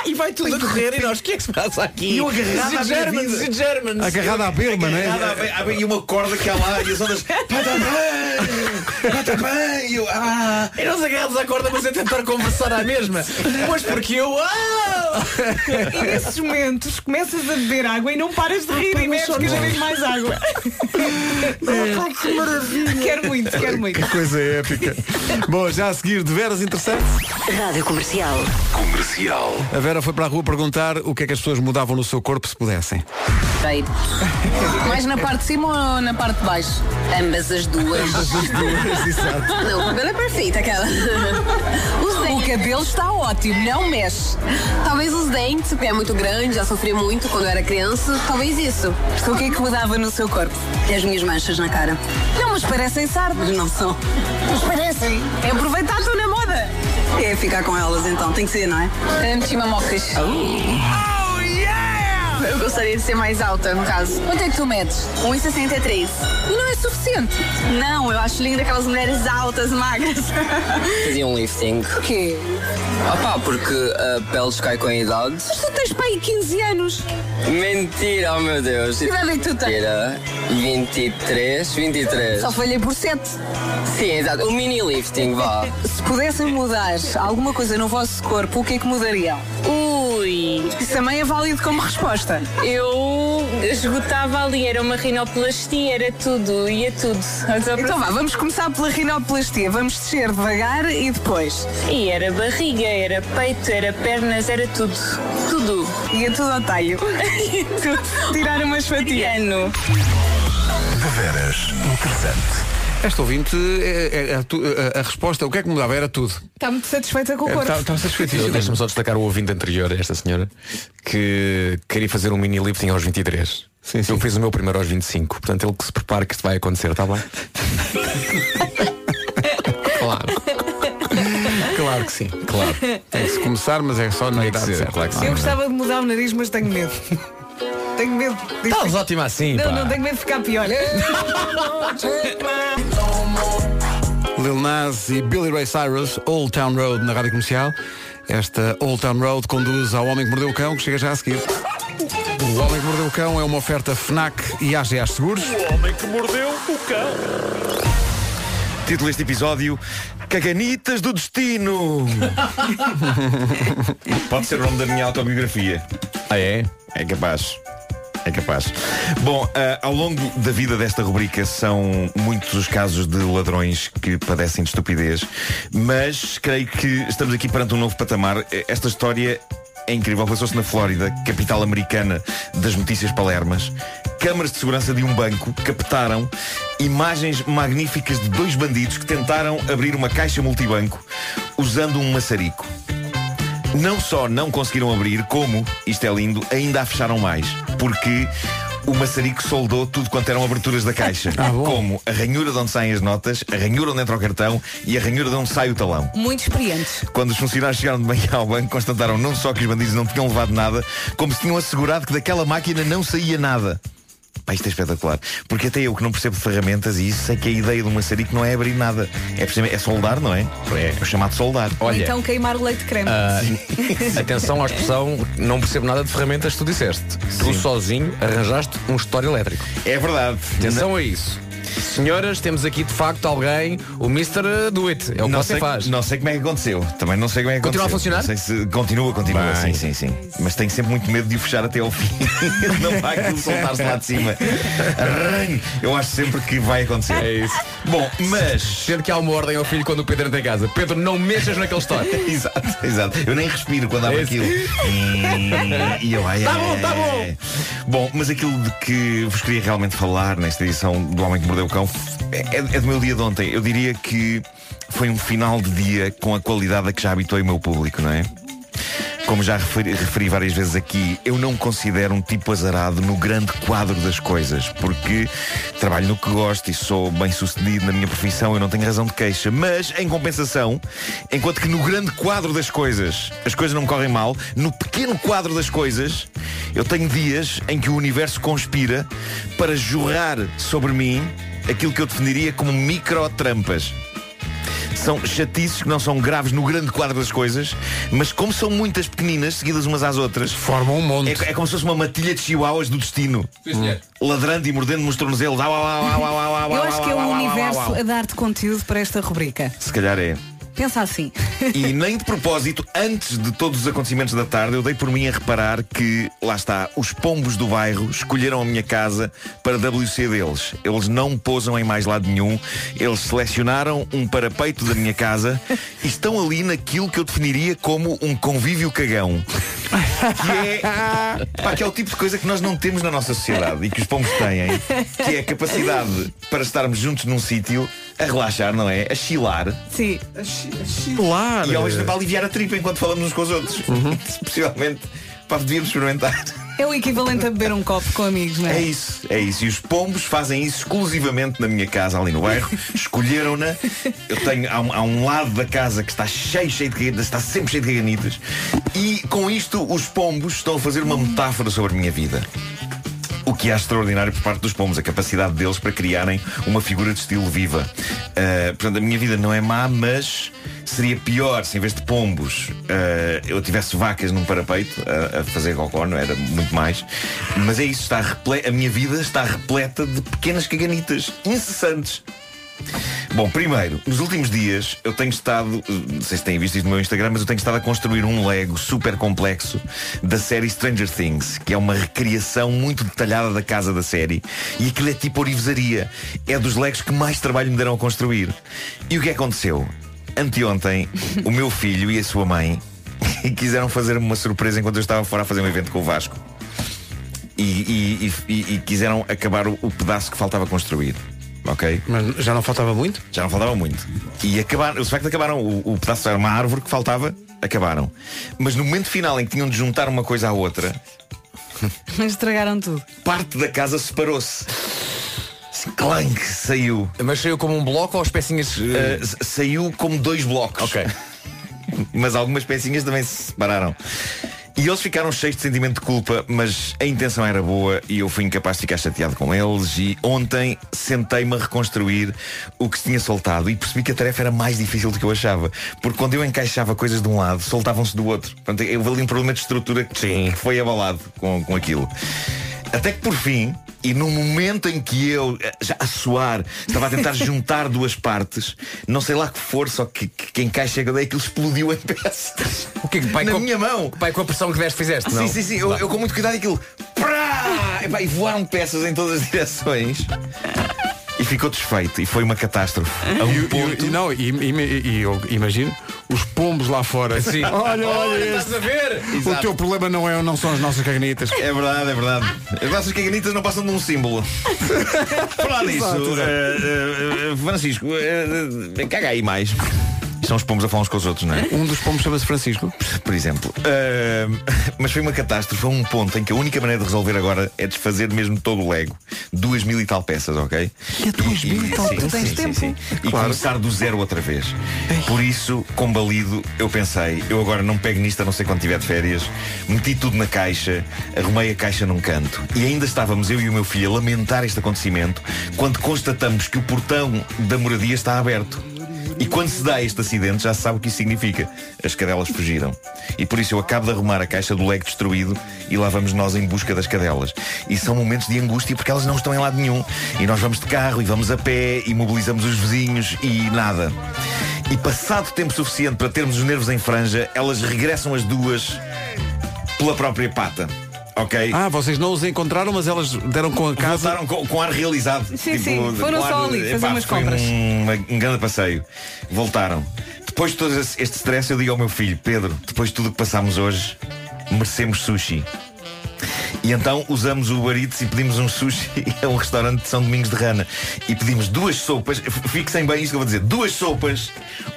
E vai tudo a correr e nós, o que é que se passa aqui? E eu agarrado à minha Germans. Agarrado à berma, não Agarrado é? E uma corda que há lá e as ondas. Pata bem! Pata bem! E eu. Ah! E nós agarrados à corda, mas a tentar conversar à mesma. Pois porque eu. Ah! E nesses momentos começas a beber água e não paras de rir e bebes cada vez mais água. que maravilha! Quero muito, quero muito. Que coisa épica. Bom, já a seguir, de veras interessante. Rádio Comercial. A Vera foi para a rua perguntar o que é que as pessoas mudavam no seu corpo se pudessem. Mais na parte de cima ou na parte de baixo? Ambas as duas. As duas, exato. Não, o cabelo é perfeito, aquela. Os O cabelo está ótimo, não mexe. Talvez os dentes, porque é muito grande, já sofri muito quando era criança. Talvez isso. O que é que mudava no seu corpo? E as minhas manchas na cara. Não, mas parecem sardas. Não são. Mas parecem. É aproveitar. É ficar com elas então, tem que ser, não é? Meti mamocas. Eu gostaria de ser mais alta, no caso. Quanto é que tu medes? 1,63. E não é suficiente. Não, eu acho linda aquelas mulheres altas, magras. Fazia um lifting. O quê? Ah pá, porque a pele cai com a idade. Mas tu tens para aí 15 anos. Mentira, oh meu Deus. Que idade é que tu tens? Mentira. 23, 23. Só falhei por 7. Sim, exato. Um mini lifting, vá. Se pudessem mudar alguma coisa no vosso corpo, o que é que mudariam? Ui, Isso também é válido como resposta. eu esgotava ali, era uma rinoplastia, era tudo, ia tudo. Então vá, vamos começar pela rinoplastia. Vamos descer devagar e depois. E era barriga, era peito, era pernas, era tudo. Tudo. Ia tudo ao talho. Tirar umas fatias. Ano. Esta ouvinte, é, é- é tu- a, a resposta, o que é que mudava? Era tudo. Está muito satisfeita com o corpo. Está está satisfeitíssimo. Deixa-me só destacar o ouvinte anterior, esta senhora, que queria fazer um mini lifting aos 23. Sim, sim. Eu fiz o meu primeiro aos 25. Portanto, ele que se prepare que isto vai acontecer, está bem? claro. Claro que sim. Claro. Tem que se começar, mas é só na idade certa. claro. Eu gostava de mudar o nariz, mas tenho medo. Tenho medo. Estás ótima assim, Não, pá. não, tenho medo de ficar pior. Lil Nas e Billy Ray Cyrus, Old Town Road na rádio comercial. Esta Old Town Road conduz ao Homem que Mordeu o Cão, que chega já a seguir. O Homem que Mordeu o Cão é uma oferta FNAC e AGA Seguros. O homem que mordeu o cão. Título deste episódio Caganitas do Destino Pode ser o nome da minha autobiografia Ah é? É capaz é capaz. Bom, ah, ao longo da vida desta rubrica são muitos os casos de ladrões que padecem de estupidez, mas creio que estamos aqui perante um novo patamar. Esta história é incrível. Passou-se na Flórida, capital americana das notícias palermas. Câmaras de segurança de um banco captaram imagens magníficas de dois bandidos que tentaram abrir uma caixa multibanco usando um maçarico. Não só não conseguiram abrir, como, isto é lindo, ainda a fecharam mais. Porque o maçarico soldou tudo quanto eram aberturas da caixa. como a ranhura de onde saem as notas, a ranhura onde entra o cartão e a ranhura de onde sai o talão. Muito experientes. Quando os funcionários chegaram de manhã ao banco, constataram não só que os bandidos não tinham levado nada, como se tinham assegurado que daquela máquina não saía nada. Pá, isto é espetacular. Porque até eu que não percebo de ferramentas e isso sei que a ideia do maçarico não é abrir nada. É, é soldar, não é? É o chamado soldar. Ou então queimar o leite de creme. Ah, atenção à expressão, não percebo nada de ferramentas que tu disseste. Tu sozinho arranjaste um história elétrico. É verdade. Atenção a isso. Senhoras, temos aqui de facto alguém, o Mr. Do It. É o que não você sei, faz. Não sei como é que aconteceu. Também não sei como é que Continua a aconteceu. funcionar? Não sei se continua, continua. Bem. Sim, sim, sim. Mas tenho sempre muito medo de o fechar até ao fim. não vai aquilo soltar-se lá de cima. Eu acho sempre que vai acontecer. É isso. Bom, mas. Sendo que há uma ordem ao filho quando o Pedro entra em casa. Pedro, não mexas naquele história. exato, exato. Eu nem respiro quando abro É aquilo. E, eu, ai, Tá bom, tá bom. Bom, mas aquilo de que vos queria realmente falar nesta edição do Homem que Mordeu Cão é, é do meu dia de ontem. Eu diria que foi um final de dia com a qualidade a que já habituei o meu público, não é? Como já referi, referi várias vezes aqui, eu não considero um tipo azarado no grande quadro das coisas, porque trabalho no que gosto e sou bem sucedido na minha profissão, eu não tenho razão de queixa. Mas, em compensação, enquanto que no grande quadro das coisas as coisas não correm mal, no pequeno quadro das coisas, eu tenho dias em que o universo conspira para jorrar sobre mim aquilo que eu definiria como micro-trampas. São chatices que não são graves no grande quadro das coisas, mas como são muitas pequeninas, seguidas umas às outras, formam um monte. É, é como se fosse uma matilha de chihuahuas do destino. Sim, senhor. Ladrando e mordendo nos tornozelos. Eu acho que é o universo a dar-te conteúdo para esta rubrica. Se calhar é. Pensa assim. E nem de propósito, antes de todos os acontecimentos da tarde, eu dei por mim a reparar que, lá está, os pombos do bairro escolheram a minha casa para WC deles. Eles não pousam em mais lado nenhum. Eles selecionaram um parapeito da minha casa e estão ali naquilo que eu definiria como um convívio cagão. Que é, pá, que é o tipo de coisa que nós não temos na nossa sociedade e que os pombos têm, que é a capacidade para estarmos juntos num sítio a relaxar, não é? A chilar. Sim. Chilar. E ao mesmo tempo a aliviar a tripa enquanto falamos uns com os outros. Possivelmente, pá, devíamos experimentar. É o equivalente a beber um copo com amigos, não é? É isso, é isso. E os pombos fazem isso exclusivamente na minha casa, ali no bairro. Escolheram-na. Eu tenho, há um, há um lado da casa que está cheio, cheio de caganitas, está sempre cheio de caganitas. E com isto, os pombos estão a fazer uma metáfora sobre a minha vida. O que há extraordinário por parte dos pombos, a capacidade deles para criarem uma figura de estilo viva. Uh, portanto, a minha vida não é má, mas seria pior se em vez de pombos uh, eu tivesse vacas num parapeito a, a fazer cocó, não era muito mais. Mas é isso, está a minha vida está repleta de pequenas caganitas incessantes. Bom, primeiro, nos últimos dias eu tenho estado, eh, não sei se têm visto isto no meu Instagram, mas eu tenho estado a construir um Lego super complexo da série Stranger Things, que é uma recriação muito detalhada da casa da série. E aquilo é tipo orivesaria. É dos Legos que mais trabalho me deram a construir. E o que aconteceu? Anteontem, o meu filho e a sua mãe quiseram fazer-me uma surpresa enquanto eu estava fora a fazer um evento com o Vasco. E, e- e- e- e quiseram acabar o- o pedaço que faltava construir. Ok? Mas já não faltava muito? Já não faltava muito. E acabaram, de facto acabaram. O, o pedaço era uma árvore que faltava, acabaram. Mas no momento final em que tinham de juntar uma coisa à outra, Mas estragaram tudo. parte da casa separou-se. Clank, saiu. Mas saiu como um bloco ou as pecinhas. Uh, saiu como dois blocos. Ok. Mas algumas pecinhas também se separaram. E eles ficaram cheios de sentimento de culpa, mas a intenção era boa e eu fui incapaz de ficar chateado com eles. E ontem sentei-me a reconstruir o que se tinha soltado e percebi que a tarefa era mais difícil do que eu achava. Porque quando eu encaixava coisas de um lado, soltavam-se do outro. Portanto, eu ali um problema de estrutura que que foi abalado com, com aquilo. Até que por fim, e no momento em que eu, eh, já a suar, estava a tentar juntar duas partes, não sei lá que força ou que, que, que encaixe que dei, aquilo explodiu em peças. O que pai, Na com, minha mão. Pai, com a pressão que deste, fizeste, Sim, não? sim, sim. Eu, eu com muito cuidado aquilo. Prá! Epá, E voaram peças em todas as direções. E ficou desfeito. E foi uma catástrofe. A um E- ponto. e, e não, e, e- e eu imagino os pombos lá fora. Sim. Olha, olha, Olha, estás a ver? O teu problema não, é, não são as nossas caganitas. É verdade, é verdade. As nossas caganitas não passam de um símbolo. Falar nisso, eh, eh, Francisco, eh, caga aí mais. São os pomos a falar uns com os outros, não é? Um dos pombos chama-se Francisco. Por exemplo. Eh, mas foi uma catástrofe, foi um ponto em que a única maneira de resolver agora é desfazer mesmo todo o Lego. Duas mil e tal peças, ok? E duas mil e tal peças? sim, Tens sim, tempo? sim. E Claro. começar do zero outra vez. Por isso, combalido, eu pensei, eu agora não pego nisto a não ser quando tiver de férias. Meti tudo na caixa, arrumei a caixa num canto. E ainda estávamos eu e o meu filho a lamentar este acontecimento quando constatamos que o portão da moradia está aberto. E quando se dá este acidente, já se sabe o que isso significa. As cadelas fugiram. E por isso eu acabo de arrumar a caixa do Lego destruído e lá vamos nós em busca das cadelas. E são momentos de angústia porque elas não estão em lado nenhum. E nós vamos de carro e vamos a pé e mobilizamos os vizinhos e nada. E passado tempo suficiente para termos os nervos em franja, elas regressam as duas pela própria pata. Ok? Ah, vocês não os encontraram, mas elas deram com a casa. Voltaram com, com ar realizado. Sim, sim, foram com só ali fazer umas foi compras. Um, um grande passeio. Voltaram. Depois de todo este stress, eu digo ao meu filho, Pedro, depois de tudo o que passámos hoje, merecemos sushi. E então usamos o Uber Eats e pedimos um sushi a um restaurante de São Domingos de Rana. E pedimos duas sopas, fixem bem isto que eu vou dizer, duas sopas,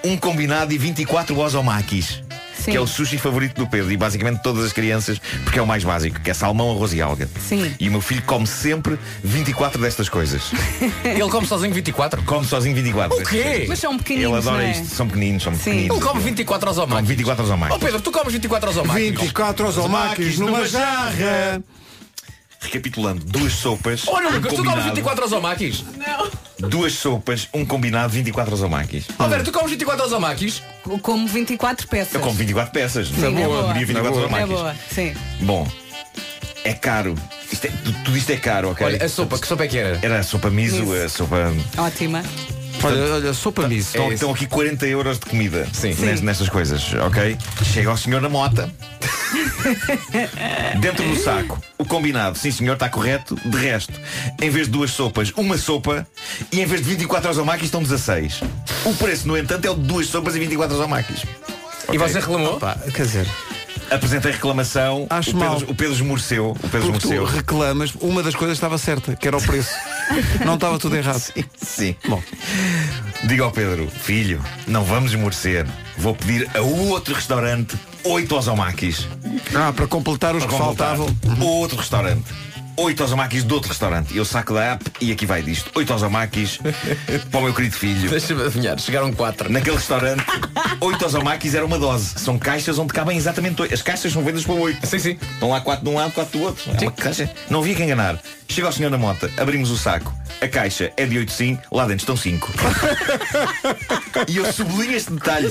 um combinado e 24 osomakis. Sim. Que é o sushi favorito do Pedro e basicamente todas as crianças, porque é o mais básico, que é salmão, arroz e alga. Sim. E o meu filho come sempre 24 destas coisas. Ele come sozinho 24? Come sozinho 24. O quê? Mas são pequeninos, Ele adora não é? isto. São pequeninos, são Sim. pequeninos. Ele come 24 aos Come 24 aos Oh Pedro, tu comes 24 aos 24 osomakis numa jarra. Recapitulando, duas sopas. Olha, um Lucas, tu comes combinado. 24 osomakis? Duas sopas, um combinado, 24 osomakis. Oh, Vera, tu comes 24 osomakis? Como 24 peças. Eu como 24 peças. Sim, Na é boa, boa. comeria 24 É osomakis. boa, sim. Bom, é caro. Isto é, tu- tudo isto é caro, ok? Olha, a sopa, que sopa é que era? Era a sopa miso, Miso. a sopa. Ótima. Olha, olha, sopa miso. Estão, estão aqui 40 euros de comida Sim. nes- nestas coisas, ok? Chega ao senhor na mota. Dentro do saco, o combinado, sim senhor, está correto. De resto, em vez de duas sopas, uma sopa e em vez de 24 osomakis estão 16. O preço, no entanto, é o de duas sopas e 24 osomakis. E você reclamou? Pá, quer dizer, Apresentei reclamação. Acho o, Pedro, mal. o Pedro esmoreceu. O Pedro porque tu esmoreceu. reclamas, uma das coisas estava certa, que era o preço. Não estava tudo errado. Sim. Bom, Diga ao Pedro, filho, não vamos esmorecer. Vou pedir a outro restaurante oito osomakis. ah, para completar os Para que completar. faltavam. Outro restaurante. Oito osomakis de outro restaurante. Eu saco da app e aqui vai disto. Oito osomakis para o meu querido filho. Deixa-me adivinhar, chegaram 4. Naquele restaurante, oito osomakis era uma dose. São caixas onde cabem exatamente oito. As caixas são vendidas para oito. Sim, sim. Estão lá quatro de um lado, quatro do outro. É uma caixa. Não havia que enganar. Chega ao senhor na mota, abrimos o saco. A caixa é de 8 sim, lá dentro estão 5. e eu sublinho este detalhe.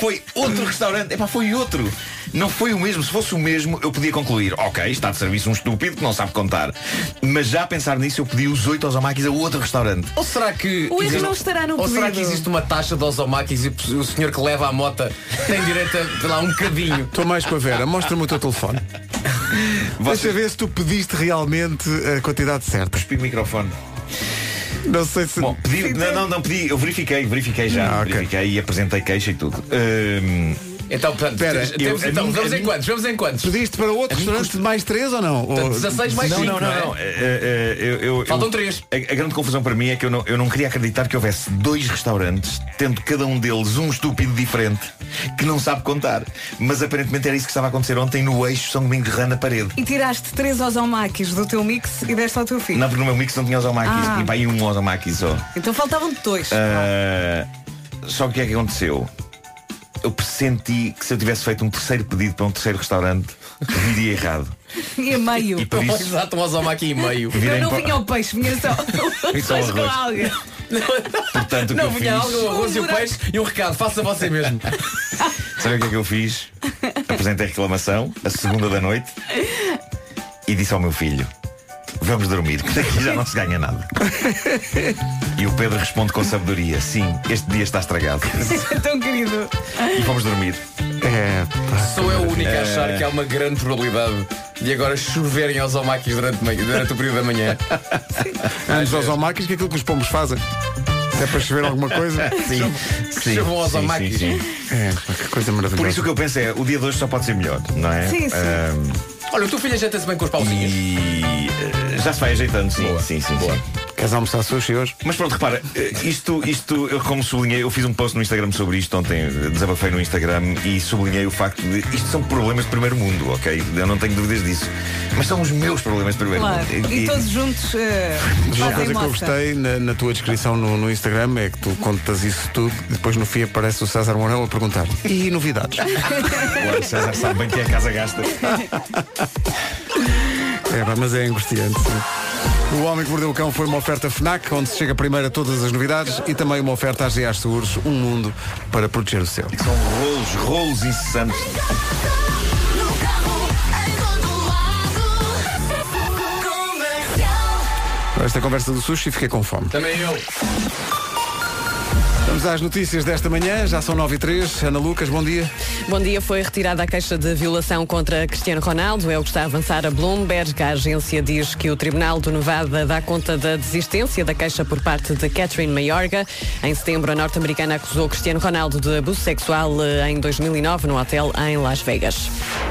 Foi outro restaurante. Epá, foi outro. Não foi o mesmo. Se fosse o mesmo, eu podia concluir. Ok, está de serviço um estúpido que não sabe contar. Mas já a pensar nisso, eu pedi os 8 osomakis a outro restaurante. Ou será que. O erro existe- não estará no Ou será que existe uma taxa de osomakis e o senhor que leva a mota tem direito a, sei lá, um bocadinho? Estou mais com a Vera, mostra-me o teu telefone. Deixa ver se tu pediste realmente a quantidade certa. Cuspi o microfone. Não sei se. Bom, pedi, não, não, não pedi, eu verifiquei, verifiquei já, Ah, ok. verifiquei e apresentei queixa e tudo. Hum, Então, portanto, Espera, temos, eu- a então, mim- vamos a em quantos? Vamos em quantos? Pediste para outro restaurante de mais três ou não? Portanto, Ou- 16 mais não, 5, não, não, não. É, é, é, eu- eu- Faltam eu- três. A, a grande confusão para mim é que eu não, eu não queria acreditar que houvesse dois restaurantes, tendo cada um deles um estúpido diferente, que não sabe contar. Mas aparentemente era isso que estava a acontecer ontem no eixo São Domingos de Rã na parede. E tiraste três osomakis do teu mix e deste ao teu filho. Não, porque no meu mix não tinha osomakis, Ah. tinha para aí um osomaki só. Então faltavam dois. Ah, só que o que é que aconteceu? Eu pressenti que se eu tivesse feito um terceiro pedido para um terceiro restaurante, viri errado. E meio. E por isso- Exato, um osomaki e meio. Virem não vinha o peixe, vinha só o Só o peixe com arroz. alga. Portanto, o que Não, eu vinha fiz. algo, o arroz e o peixe e um recado, faça você mesmo. Sabe o que é que eu fiz? Apresentei reclamação, a segunda da noite, e disse ao meu filho: Vamos dormir, que daqui já não se ganha nada. E o Pedro responde com sabedoria: Sim, este dia está estragado. Tão querido. E fomos dormir. É, Sou eu o único a achar Eh. que há uma grande probabilidade de agora choverem aos omakis durante, durante o período da manhã. Antes aos omakis que é aquilo que os pombos fazem. É para chover alguma coisa. Sim, sim, Chovam aos sim. É, pá, que coisa maravilhosa. Por isso o que eu penso é: o dia de hoje só pode ser melhor, não é? Sim, sim. Ahm, Olha, o teu filho ajeita-se bem com os pauzinhos. e eh, já se vai ajeitando, sim, sim, sim, sim. Queres almoçar sushi hoje? Mas pronto, repara, eh, isto, isto, eu como sublinhei, eu fiz um post no Instagram sobre isto ontem, eh, desabafei no Instagram e sublinhei o facto de isto são problemas de primeiro mundo, ok? Eu não tenho dúvidas disso. Mas são os meus problemas de primeiro Claro. mundo. E todos juntos eh, Uma fazem coisa que eu moça. gostei na, na tua descrição no, no Instagram é que tu contas isso tudo e depois no fim aparece o César Mourão a perguntar e novidades? Claro, César sabe bem que é a casa gasta. É, mas é angustiante. sim. O Homem que Mordeu o Cão foi uma oferta FNAC, onde se chega primeiro a todas as novidades e também uma oferta às GA Seguros, um mundo para proteger o seu. São rolos, rolos incessantes. Esta conversa do sushi fiquei com fome. Também eu. Vamos às notícias desta manhã, já são 9 e 3. Ana Lucas, bom dia. Bom dia, foi retirada a queixa de violação contra Cristiano Ronaldo, é o que está a avançar a Bloomberg. A agência diz que o Tribunal do Nevada dá conta da desistência da queixa por parte de Catherine Mayorga. Em setembro, a norte-americana acusou Cristiano Ronaldo de abuso sexual eh, em 2009 no hotel em Las Vegas.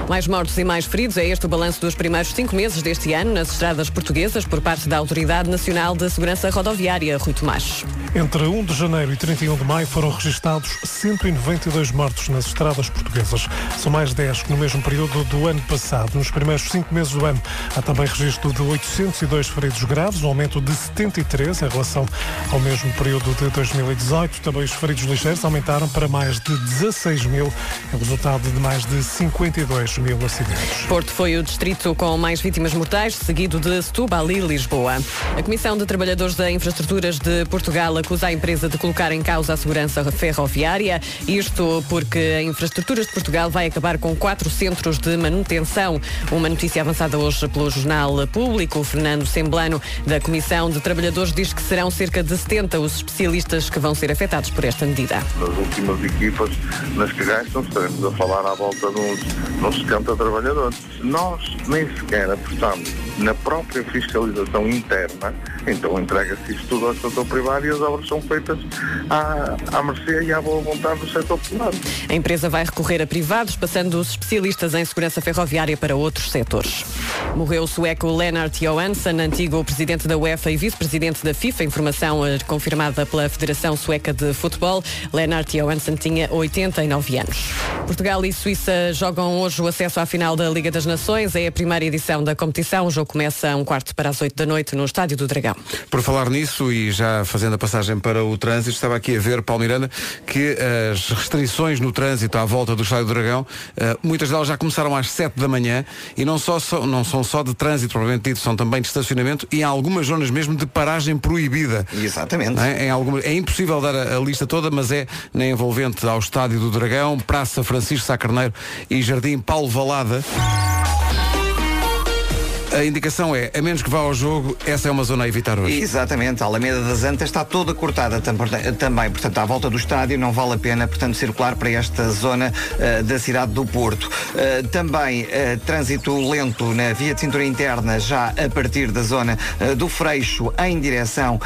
Mais mortos e mais feridos, é este o balanço dos primeiros cinco meses deste ano nas estradas portuguesas por parte da Autoridade Nacional de Segurança Rodoviária, Rui Tomás. Entre 1 de janeiro e 31 de maio foram registados 192 mortos nas estradas portuguesas. São mais 10 que no mesmo período do ano passado. Nos primeiros cinco meses do ano há também registro de 802 feridos graves, um aumento de 73 em relação ao mesmo período de 2018. Também os feridos ligeiros aumentaram para mais de 16 mil, é resultado de mais de 52 mil acidentes. Porto foi o distrito com mais vítimas mortais, seguido de Setúbal e Lisboa. A Comissão de Trabalhadores da Infraestruturas de Portugal acusa a empresa de colocar em causa a segurança ferroviária. Isto porque a Infraestruturas de Portugal vai acabar com quatro centros de manutenção. Uma notícia avançada hoje pelo Jornal Público. Fernando Semblano, da Comissão de Trabalhadores, diz que serão cerca de 70 os especialistas que vão ser afetados por esta medida. nas últimas equipas nas que gastam, estaremos a falar à volta de uns, uns 70 trabalhadores. Nós nem sequer apostamos na própria fiscalização interna, então entrega-se isto tudo ao setor privado e as obras são feitas à, à mercê e à boa vontade do setor privado. A empresa vai recorrer a privados, passando os especialistas em segurança ferroviária para outros setores. Morreu o sueco Lennart Johansson, antigo presidente da UEFA e vice-presidente da FIFA, informação eh, confirmada pela Federação Sueca de Futebol. Lennart Johansson tinha 89 anos. Portugal e Suíça jogam hoje o acesso à final da Liga das Nações. É a primeira edição da competição. O jogo começa a um quarto para as 8 da noite no Estádio do Dragão. Por falar nisso e já fazendo a passagem para o trânsito, estava aqui a ver, Paulo Miranda, que as restrições no trânsito à volta do Estádio do Dragão, eh, muitas delas já começaram às 7 da manhã e não, só, não são só de trânsito, provavelmente dito, são também de estacionamento e em algumas zonas mesmo de paragem proibida. Exatamente. É, Em algumas- é impossível dar a, a lista toda, mas é na envolvente ao Estádio do Dragão, Praça Francisco Sá Carneiro e Jardim Paulo Valada. A indicação é, a menos que vá ao jogo, essa é uma zona a evitar hoje. Exatamente, a Alameda das Antas está toda cortada tam- também, portanto, à volta do estádio não vale a pena, portanto, circular para esta zona eh, da cidade do Porto. Eh, também eh, trânsito lento na via de cintura interna, já a partir da zona do Freixo em direção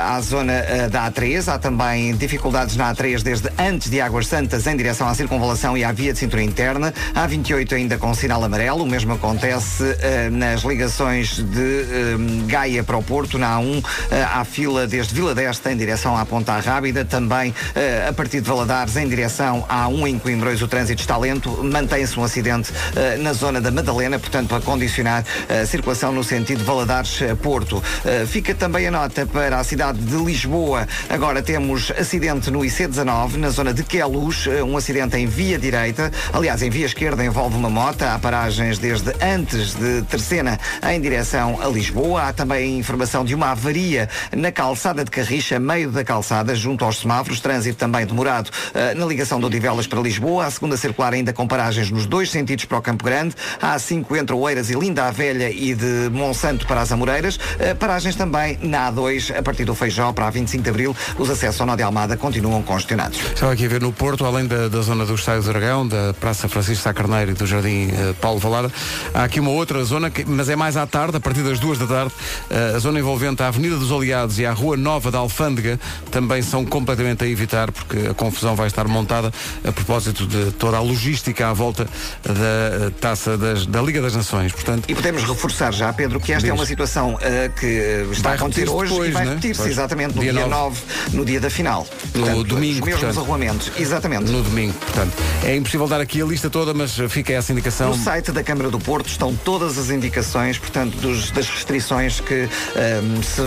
à zona da A3. Há também dificuldades na A3 desde antes de Águas Santas em direção à circunvalação e à via de cintura interna. A 28 ainda com sinal amarelo, o mesmo acontece nas ligações de hum, Gaia para o Porto, na A1, eh, há fila desde Vila d'Este em direção à Ponta Rábida, também eh, a partir de Valadares em direção à A1 em Coimbrões o trânsito está lento, mantém-se um acidente eh, na zona da Madalena, portanto a condicionar a circulação no sentido Valadares-Porto. Fica também a nota para a cidade de Lisboa, agora temos acidente no IC19, na zona de Queluz, um acidente em via direita, aliás em via esquerda envolve uma moto, há paragens desde antes de Terceira em direção a Lisboa, há também informação de uma avaria na calçada de Carricha, meio da calçada, junto aos semáforos, trânsito também demorado eh, na ligação de Odivelas para Lisboa, a segunda circular ainda com paragens nos dois sentidos para o Campo Grande, há A5 entre Oeiras e Linda a Velha e de Monsanto para as Amoreiras, eh, paragens também na A2 a partir do Feijó para a 25 de Abril, os acessos ao Nó de Almada continuam congestionados. Estava aqui a ver no Porto, além da, da zona do Estádio do Dragão, da Praça Francisco Sá Carneiro e do Jardim eh, Paulo Valada, há aqui uma outra zona, que- mas é mais à tarde, a partir das duas da tarde, eh, a zona envolvente a Avenida dos Aliados e a Rua Nova da Alfândega também são completamente a evitar, porque a confusão vai estar montada a propósito de toda a logística à volta da eh, taça das- da Liga das Nações. Portanto, E podemos reforçar já, Pedro, que esta é Diz. uma situação eh, que está a acontecer hoje depois, e vai né? repetir-se exatamente no Dia dia, 9. 9, no dia da final. No Portanto, domingo, Os mesmos portanto. exatamente. no domingo, portanto. É impossível dar aqui a lista toda, mas fica essa indicação. No site da Câmara do Porto estão todas as indicações, portanto, dos- das restrições que, ehm, se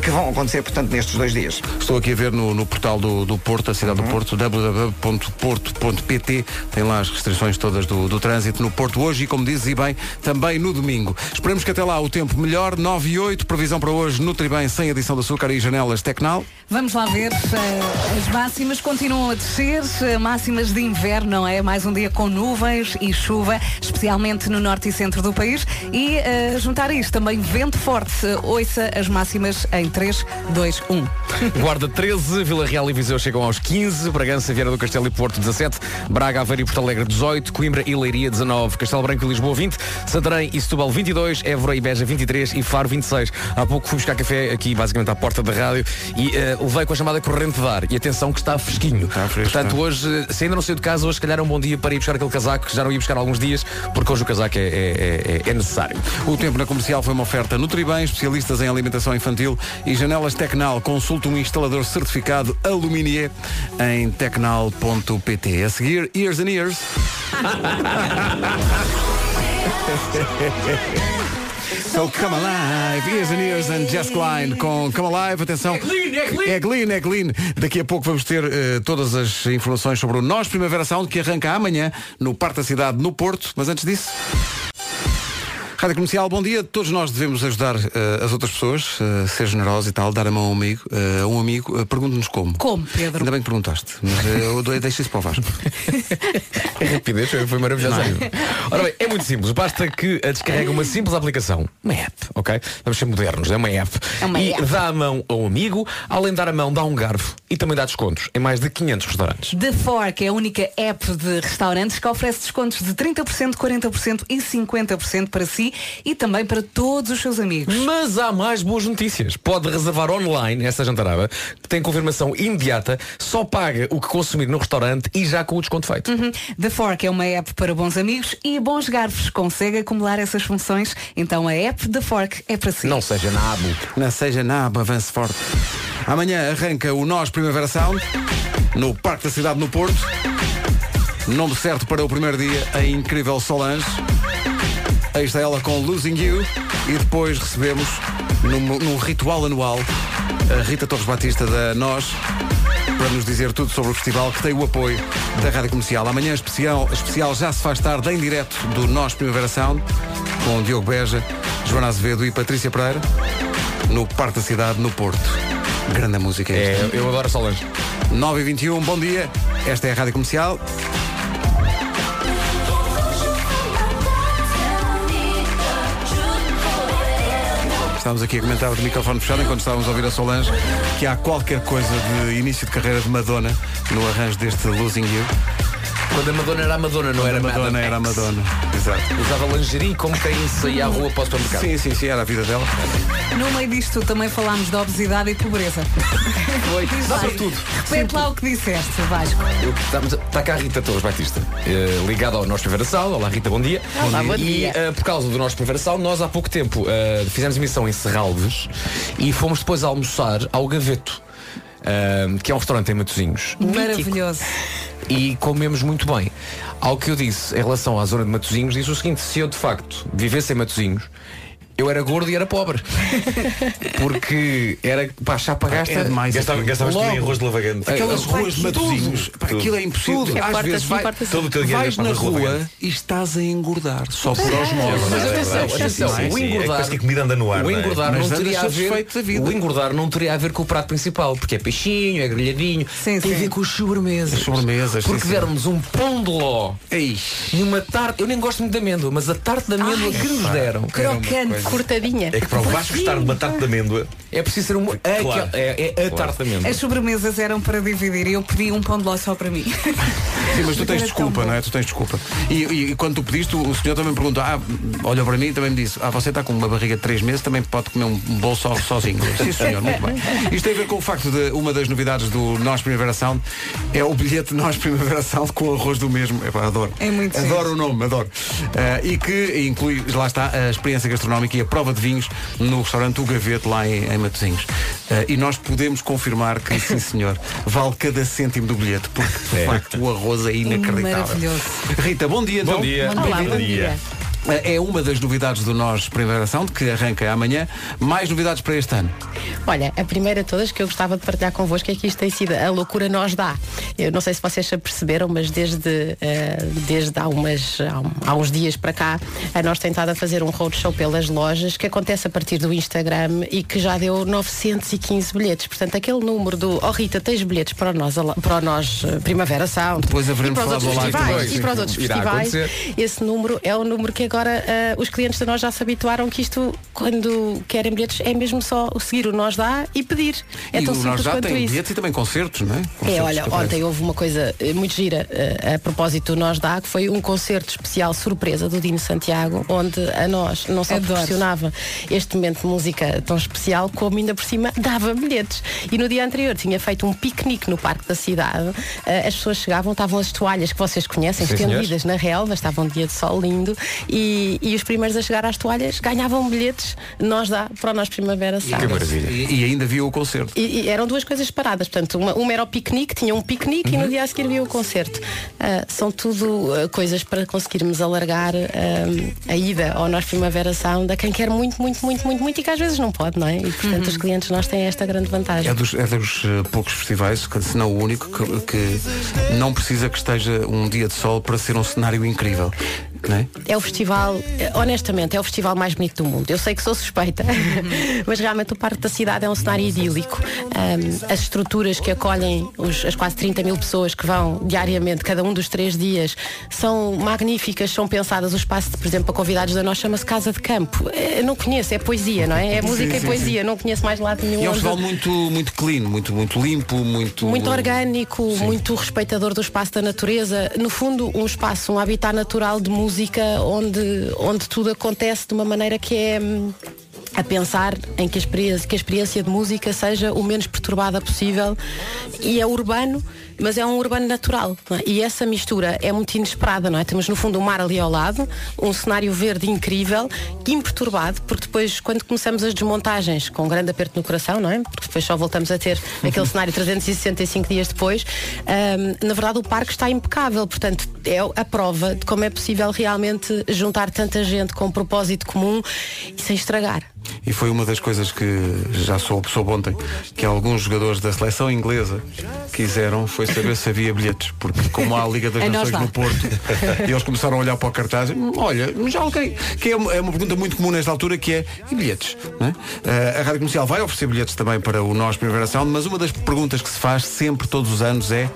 que vão acontecer, portanto, nestes dois dias. Estou aqui a ver no, no portal do, do Porto, a cidade do Porto, www.porto.pt. Tem lá as restrições todas do, do trânsito no Porto hoje e, como dizes, e bem, também no domingo. Esperemos que até lá o tempo melhor. 9 e 8, previsão para hoje, Nutribem, sem adição de açúcar e janelas Tecnal. Vamos lá ver. eh, as máximas continuam a descer, eh, máximas de inverno, não é? Mais um dia com nuvens e chuva, especialmente no norte e centro do país. E eh, juntar a isto também vento forte. Ouça as máximas em 3, 2, 1. Guarda 13, Vila Real e Viseu chegam aos 15, Bragança, Vieira do Castelo e Porto 17, Braga, Aveiro e Porto Alegre 18, Coimbra e Leiria 19, Castelo Branco e Lisboa 20, Santarém e Setúbal 22, Évora e Beja 23 e Faro 26. Há pouco fui buscar café aqui basicamente à porta da rádio e eh, levei com a chamada corrente de ar e atenção que está fresquinho. Portanto, está. hoje, eh, se ainda não saiu de casa, hoje se calhar é um bom dia para ir buscar aquele casaco que já não ia buscar há alguns dias, porque hoje o casaco é, é- é- é necessário. O tempo na comercial foi uma oferta Nutribem, especialistas em alimentação infantil e janelas Tecnal. Consulte um instalador certificado Aluminier em tecnal.pt. A seguir, Years and Years. So come alive, Years and Years and Jess Klein com Come Alive, atenção. É clean, é clean. É clean, é clean. Daqui a pouco vamos ter eh, todas as informações sobre o Nós Primavera Sound que arranca amanhã no Parque da Cidade, no Porto. Mas antes disso. Rádio Comercial, bom dia. Todos nós devemos ajudar eh, as outras pessoas, eh, ser generosos e tal, dar a mão a um amigo. a um amigo, uh, pergunte-nos como. Como, Pedro? Ainda bem que perguntaste, mas eu dou- deixo isso para o Vasco. A rapidez foi, foi maravilhosa. Ora bem, é muito simples. Basta que a descarregue uma simples aplicação. Uma app, ok? Vamos ser modernos, é uma app. É uma e app. dá a mão a um amigo, além de dar a mão, dá um garfo e também dá descontos em mais de 500 restaurantes. The Fork é a única app de restaurantes que oferece descontos de 30%, 40% e 50% para si e também para todos os seus amigos. Mas há mais boas notícias. Pode reservar online essa jantarada, que tem confirmação imediata, só paga o que consumir no restaurante e já com o desconto feito. Uhum. The Fork é uma app para bons amigos e bons garfos. Consegue acumular essas funções? Então a app The Fork é para si. Não seja nabo. Não seja nabo, avance forte. Amanhã arranca o Nós Primavera Sound no Parque da Cidade no Porto. Nome certo para o primeiro dia, a incrível Solange. Aí está ela com Losing You e depois recebemos num, num ritual anual a Rita Torres Batista da Nós para nos dizer tudo sobre o festival que tem o apoio da Rádio Comercial. Amanhã especial, especial já se faz tarde em direto do Nós Primavera Sound com Diogo Beja, Joana Azevedo e Patrícia Pereira no Parque da Cidade, no Porto. Grande música É, esta. eu adoro Solange. 9 e 21 bom dia. Esta é a Rádio Comercial. Estávamos aqui a comentar de microfone fechado enquanto estávamos a ouvir a Solange que há qualquer coisa de início de carreira de Madonna no arranjo deste Losing You. Quando a Madonna era a Madonna, não era a Madonna era a. Madonna. Exato. Usava lingerie como quem saía à rua para o supermercado. Sim, sim, sim, era a vida dela. No meio disto também falámos de obesidade e pobreza. Foi. Dá para tudo. Repete lá o que disseste, Vasco. Está cá a Rita Torres Batista, eh, ligada ao nosso Primeira Sal. Olá Rita, bom dia. Olá, bom e dia. eh, por causa do nosso Primeira Sal, nós há pouco tempo eh, fizemos emissão em Serralves e fomos depois almoçar ao Gaveto, que é um restaurante em Matosinhos. Maravilhoso. E comemos muito bem. Ao que eu disse em relação à zona de Matosinhos, disse o seguinte, se eu de facto vivesse em Matosinhos, eu era gordo e era pobre. Porque era, pá, chapa gasta. É demais Gastava- gastavas tudo em arroz de lavagante. Aquelas ruas Tudo. aquilo é impossível. Tudo. Às vezes vai, Todo o teu dinheiro vais para na rua lavagante. e estás a engordar só por É osmose. Mas atenção, atenção, o é engordar, que a comida anda no ar, o não é? engordar não teria a ver, o engordar não teria a ver com o prato principal, porque é peixinho, é grelhadinho, tem a ver com as sobremesas. As sobremesas, Porque deram-nos um pão de ló e uma tarte, eu nem gosto muito de amêndoa, mas a tarte de amêndoa que nos deram. Crocante, cortadinha. É que para o Vasco gostar de batata de amêndoa. É preciso ser uma. Claro. É, é a tarte de amêndoa. As sobremesas eram para dividir e eu pedi um pão de ló só para mim. Sim, mas tu tens desculpa, não é? Tu tens desculpa. E, e- e quando tu pediste, o senhor também perguntou, ah, olhou para mim e também me disse, ah, você está com uma barriga de três meses, também pode comer um bolo só, sozinho. Sim, senhor, muito bem. Isto tem a ver com o facto de uma das novidades do Nós Primavera Sound é o bilhete Nós Primavera Sound com arroz do mesmo. Epá, adoro. É muito Adoro giro. o nome, adoro. Ah, e que inclui, lá está, a experiência gastronómica e a prova de vinhos no restaurante O Gaveto, lá em, em Matosinhos. Ah, e nós podemos confirmar que, sim senhor, vale cada cêntimo do bilhete, porque de facto o arroz é inacreditável. Maravilhoso. Rita, bom dia. Bom então. dia. Olá, bom dia. É uma das novidades do Nós Primeira Ação, que arranca amanhã. Mais novidades para este ano. Olha, a primeira de todas que eu gostava de partilhar convosco é que isto tem sido a loucura nos dá. Eu não sei se vocês já perceberam, mas desde, eh, desde há, umas, há, uns dias para cá, a nós tem estado a fazer um roadshow pelas lojas que acontece a partir do Instagram e que já deu 915 bilhetes. Portanto, aquele número do Oh Rita, tens bilhetes para o nós, para o nós eh, Primavera Sound Depois e haveremos para os outros festivais, e para os outros festivais. Esse número é o número que agora eh, os clientes de nós já se habituaram que isto, quando querem bilhetes, é mesmo só seguir o nós dá e pedir. É e tão o Nós simples já quanto tem isso. bilhetes e também concertos, não é? É, Concertos olha, que ontem houve uma coisa eh, muito gira eh, a propósito do Nós Dá, que foi um concerto especial surpresa do Dino Santiago, onde a nós não só Adoro. proporcionava este momento de música tão especial, como ainda por cima dava bilhetes. E no dia anterior tinha feito um piquenique no Parque da Cidade. Eh, as pessoas chegavam, estavam as toalhas que vocês conhecem, Sim, estendidas na relva, estava um dia de sol lindo, e, e os primeiros a chegar às toalhas ganhavam bilhetes, Nós Dá, para o Nós Primavera Sound. E, e ainda viu o concerto. E, e eram duas coisas separadas. Portanto, uma, uma era o piquenique, tinha um piquenique Uhum. e no dia a seguir havia o concerto. Ah, são tudo ah, coisas para conseguirmos alargar ah, a ida ao Nós Primavera Sound a quem quer muito, muito, muito, muito, muito e que às vezes não pode, não é? E portanto os clientes nós têm esta grande vantagem. É dos, é dos poucos festivais, que- se não o único, que, que não precisa que esteja um dia de sol para ser um cenário incrível. Não é? É o festival, eh, honestamente, é o festival mais bonito do mundo. Eu sei que sou suspeita, mas realmente o Parque da Cidade é um cenário idílico. Ahm, as estruturas que acolhem os- as quase 30 mil pessoas que vão diariamente, cada um dos três dias, são magníficas, são pensadas. O espaço, por exemplo, para convidados da nós chama-se Casa de Campo. Eh, Eu não conheço, é poesia, não é? É música Sim, e sim, poesia, não conheço mais lado nenhum. E é um festival muito, muito clean, muito, muito limpo, muito. muito orgânico, muito respeitador do espaço da natureza. No fundo, um espaço, um habitat natural de música onde, onde tudo acontece de uma maneira que é. hum, A pensar em que a, experiência, que a experiência de música seja o menos perturbada possível e é urbano, mas é um urbano natural. é? E essa mistura é muito inesperada, não é? Temos no fundo um mar ali ao lado, um cenário verde incrível, imperturbado, porque depois, quando começamos as desmontagens, com um grande aperto no coração, não é? Porque depois só voltamos a ter aquele cenário 365 dias depois, hum, na verdade o parque está impecável, portanto é a prova de como é possível realmente juntar tanta gente com um propósito comum e sem estragar. E foi uma das coisas que já soube, soube ontem, que alguns jogadores da seleção inglesa quiseram foi saber se havia bilhetes, porque como há a Liga das nós Nações no Porto, e eles começaram a olhar para o cartaz, "Hum, olha, já alguém, que é uma, é uma pergunta muito comum nesta altura, que é, e bilhetes? é? Eh, a Rádio Comercial vai oferecer bilhetes também para o Nós Primavera Sound, mas uma das perguntas que se faz sempre, todos os anos, é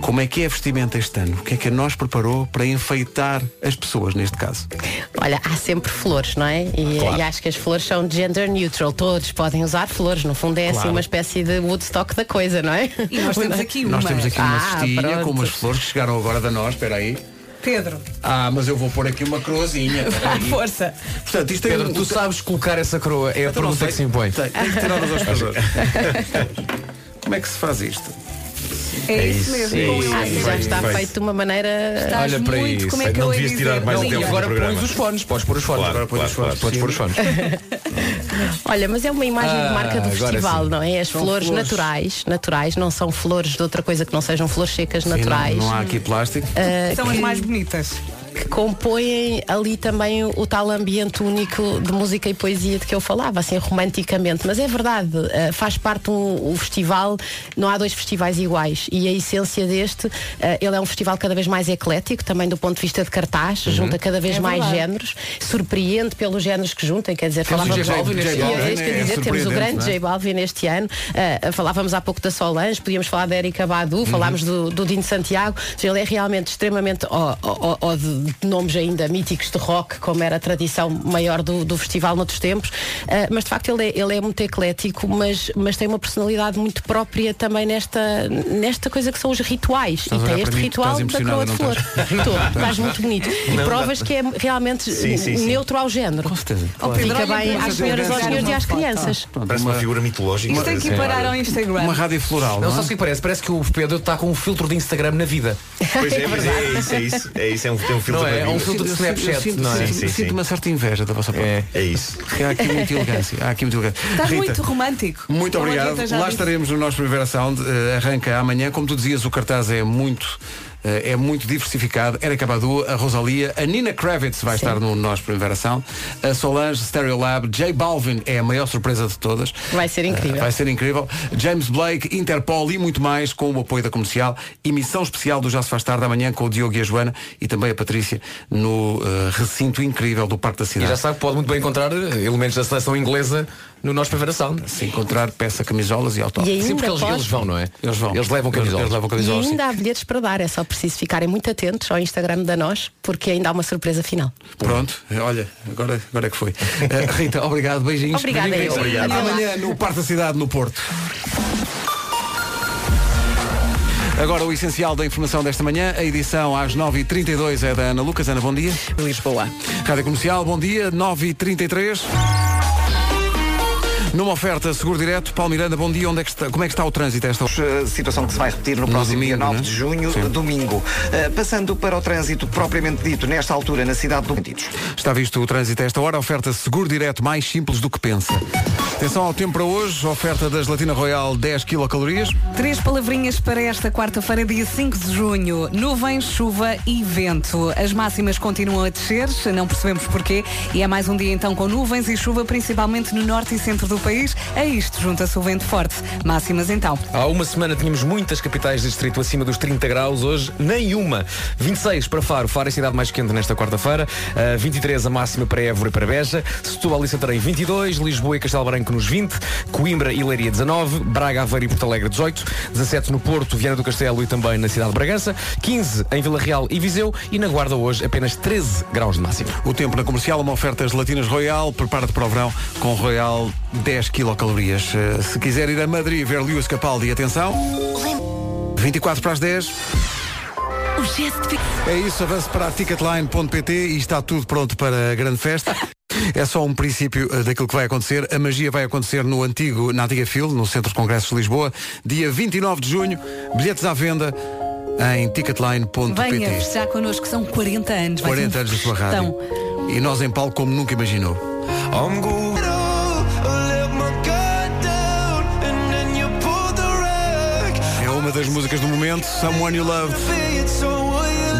como é que é a vestimenta este ano? O que é que a nós preparou para enfeitar as pessoas, neste caso? Olha, há sempre flores, não é? E, Claro. e acho que as flores são gender neutral, todos podem usar flores, no fundo é assim Claro. uma espécie de Woodstock da coisa, não é? E nós temos aqui Nós temos aqui uma Ah, cestinha pronto. com umas flores que chegaram agora da nós, espera aí. Pedro. Ah, mas eu vou pôr aqui uma coroazinha. espera aí. Força. Portanto, isto é Pedro, um- tu sabes colocar essa coroa, é a Então pergunta que se impõe. Tem, tem que tirar os hospedeiro. Como é que se faz isto? É isso mesmo. com o Ah, já está Feito. feito de uma maneira. Estás Olha para muito, isso. como é que Não eu ia devias tirar dizer? mais Não, tempo agora pões os fones, podes pôr os fones. Claro, agora pões os claro, fones, podes pôr os fones. Olha, mas é uma imagem Ah, de marca do agora festival, sim. não é? As flores, flores. naturais, naturais, não são flores de outra coisa que não sejam flores secas Sim, naturais. Não, não há aqui plástico. ah, São as mais bonitas. Que compõem ali também o tal ambiente único de música e poesia de que eu falava, assim romanticamente. Mas é verdade, eh, faz parte um, o festival, não há dois festivais iguais. E a essência deste, eh, ele é um festival cada vez mais eclético, também do ponto de vista de cartaz, junta cada vez É mais verdade. géneros, surpreende pelos géneros que junta, quer dizer, Temos o falávamos J Balvin E este é eu é dizer, temos o grande é? J Balvin este ano, eh, falávamos há pouco da Solange, podíamos falar da Erika Badu, Uhum. falámos do, do Dino Santiago, ele é realmente extremamente, ó, ó, ó, de nomes ainda míticos de rock, como era a tradição maior do, do festival noutros tempos, eh, mas de facto ele é, ele é muito eclético, mas, mas tem uma personalidade muito própria também nesta, nesta coisa que são os rituais. Estás a e tem este mim, ritual da coroa de flor. Estou, estás muito bonito. E provas que é realmente Sim, sim, sim. neutro ao género. Com certeza. Pedro, Fica bem às senhoras, aos senhores e às foto. crianças. Parece uma figura mitológica. Isto tem que ir parar ao Instagram. Uma rádio floral, Não não só é? se que parece, parece que o Pedro está com um filtro de Instagram na vida. Pois é, é, é isso, é isso. É isso, é um, tem um filtro Não é? É um filtro de Snapchat, sinto- não é? sinto- Sim, sim, Sinto sim. uma certa inveja da vossa parte. É. É isso. Há aqui muita elegância. Há aqui muita elegância. Estás Rita, muito romântico. Muito obrigado. Lá estaremos no nosso Primavera Sound. Eh, arranca amanhã. Como tu dizias, o cartaz é muito. Eh, É muito diversificado. Erika Badu, a Rosalia, a Nina Kravitz vai estar no nosso Primavera Sound, a Solange, Stereo Lab, J Balvin é a maior surpresa de todas. Vai ser incrível. Eh, vai ser incrível. James Blake, Interpol e muito mais com o apoio da comercial. Emissão especial do Já se faz tarde amanhã com o Diogo e a Joana e também a Patrícia no eh, recinto incrível do Parque da E Cidade. já sabe que pode muito bem encontrar elementos da seleção inglesa no nosso Primavera Sound. Se encontrar peça camisolas e autógrafos. E ainda Sim, porque eles, pode- eles vão, não é? Eles vão. Eles levam camisolas. Eles levam E camisolas. sim. ainda há bilhetes para dar, é só preciso ficarem muito atentos ao Instagram da nós, porque ainda há uma surpresa final. Pronto, olha, agora, agora é que foi. Eh, Rita, obrigado, beijinhos. Obrigada, Beijinhos. eu. Obrigado. Amanhã no Parque da Cidade, no Porto. Agora o essencial da informação desta manhã, a edição às 9h32 é da Ana Lucas. Ana, bom dia. Lisboa. Rádio Comercial, bom dia, 9h33. Numa oferta seguro direto, Paulo Miranda, bom dia. Onde é que está, como é que está o trânsito esta hora? Situação que se vai repetir no No próximo dia domingo, 9 né? de junho, Sim. domingo. Uh, Passando para o trânsito propriamente dito, nesta altura, na cidade do Sentidos. Está visto o trânsito a esta hora, oferta seguro direto mais simples do que pensa. Atenção ao tempo para hoje, oferta da Gelatina Royal 10 quilocalorias. Três palavrinhas para esta quarta-feira, dia 5 de junho. Nuvens, chuva e vento. As máximas continuam a descer, não percebemos porquê. E é mais um dia então com nuvens e chuva, principalmente no norte e centro do país. A isto junta-se o vento forte. Máximas então. Há uma semana tínhamos muitas capitais de distrito acima dos 30 graus, hoje nenhuma. 26 para Faro, Faro é a cidade mais quente nesta quarta-feira. Uh, 23 a máxima para Évora e para Beja. Setúbal e Santarém 22, Lisboa e Castelo Branco nos 20, Coimbra e Leiria 19, Braga, Aveiro e Porto Alegre 18, 17 no Porto, Viana do Castelo e também na cidade de Bragança, 15 em Vila Real e Viseu e na Guarda hoje apenas 13 graus de máxima. O tempo na comercial, uma oferta gelatinas Royal. Prepara-te para o verão com Royal 10 quilocalorias. Eh, Se quiser ir a Madrid ver Lewis Capaldi, atenção. 24 para as 10. O gesto de... É isso, avance para a ticketline.pt e está tudo pronto para a grande festa. É só um princípio eh, daquilo que vai acontecer. A magia vai acontecer no antigo, na antiga Fil, no Centro de Congressos de Lisboa, dia 29 de junho. Bilhetes à venda em ticketline.pt. Venha festejar connosco, são 40 anos. Vai ser 40 um anos da sua rádio. E nós em palco como nunca imaginou. Das músicas do momento, Someone You Loved,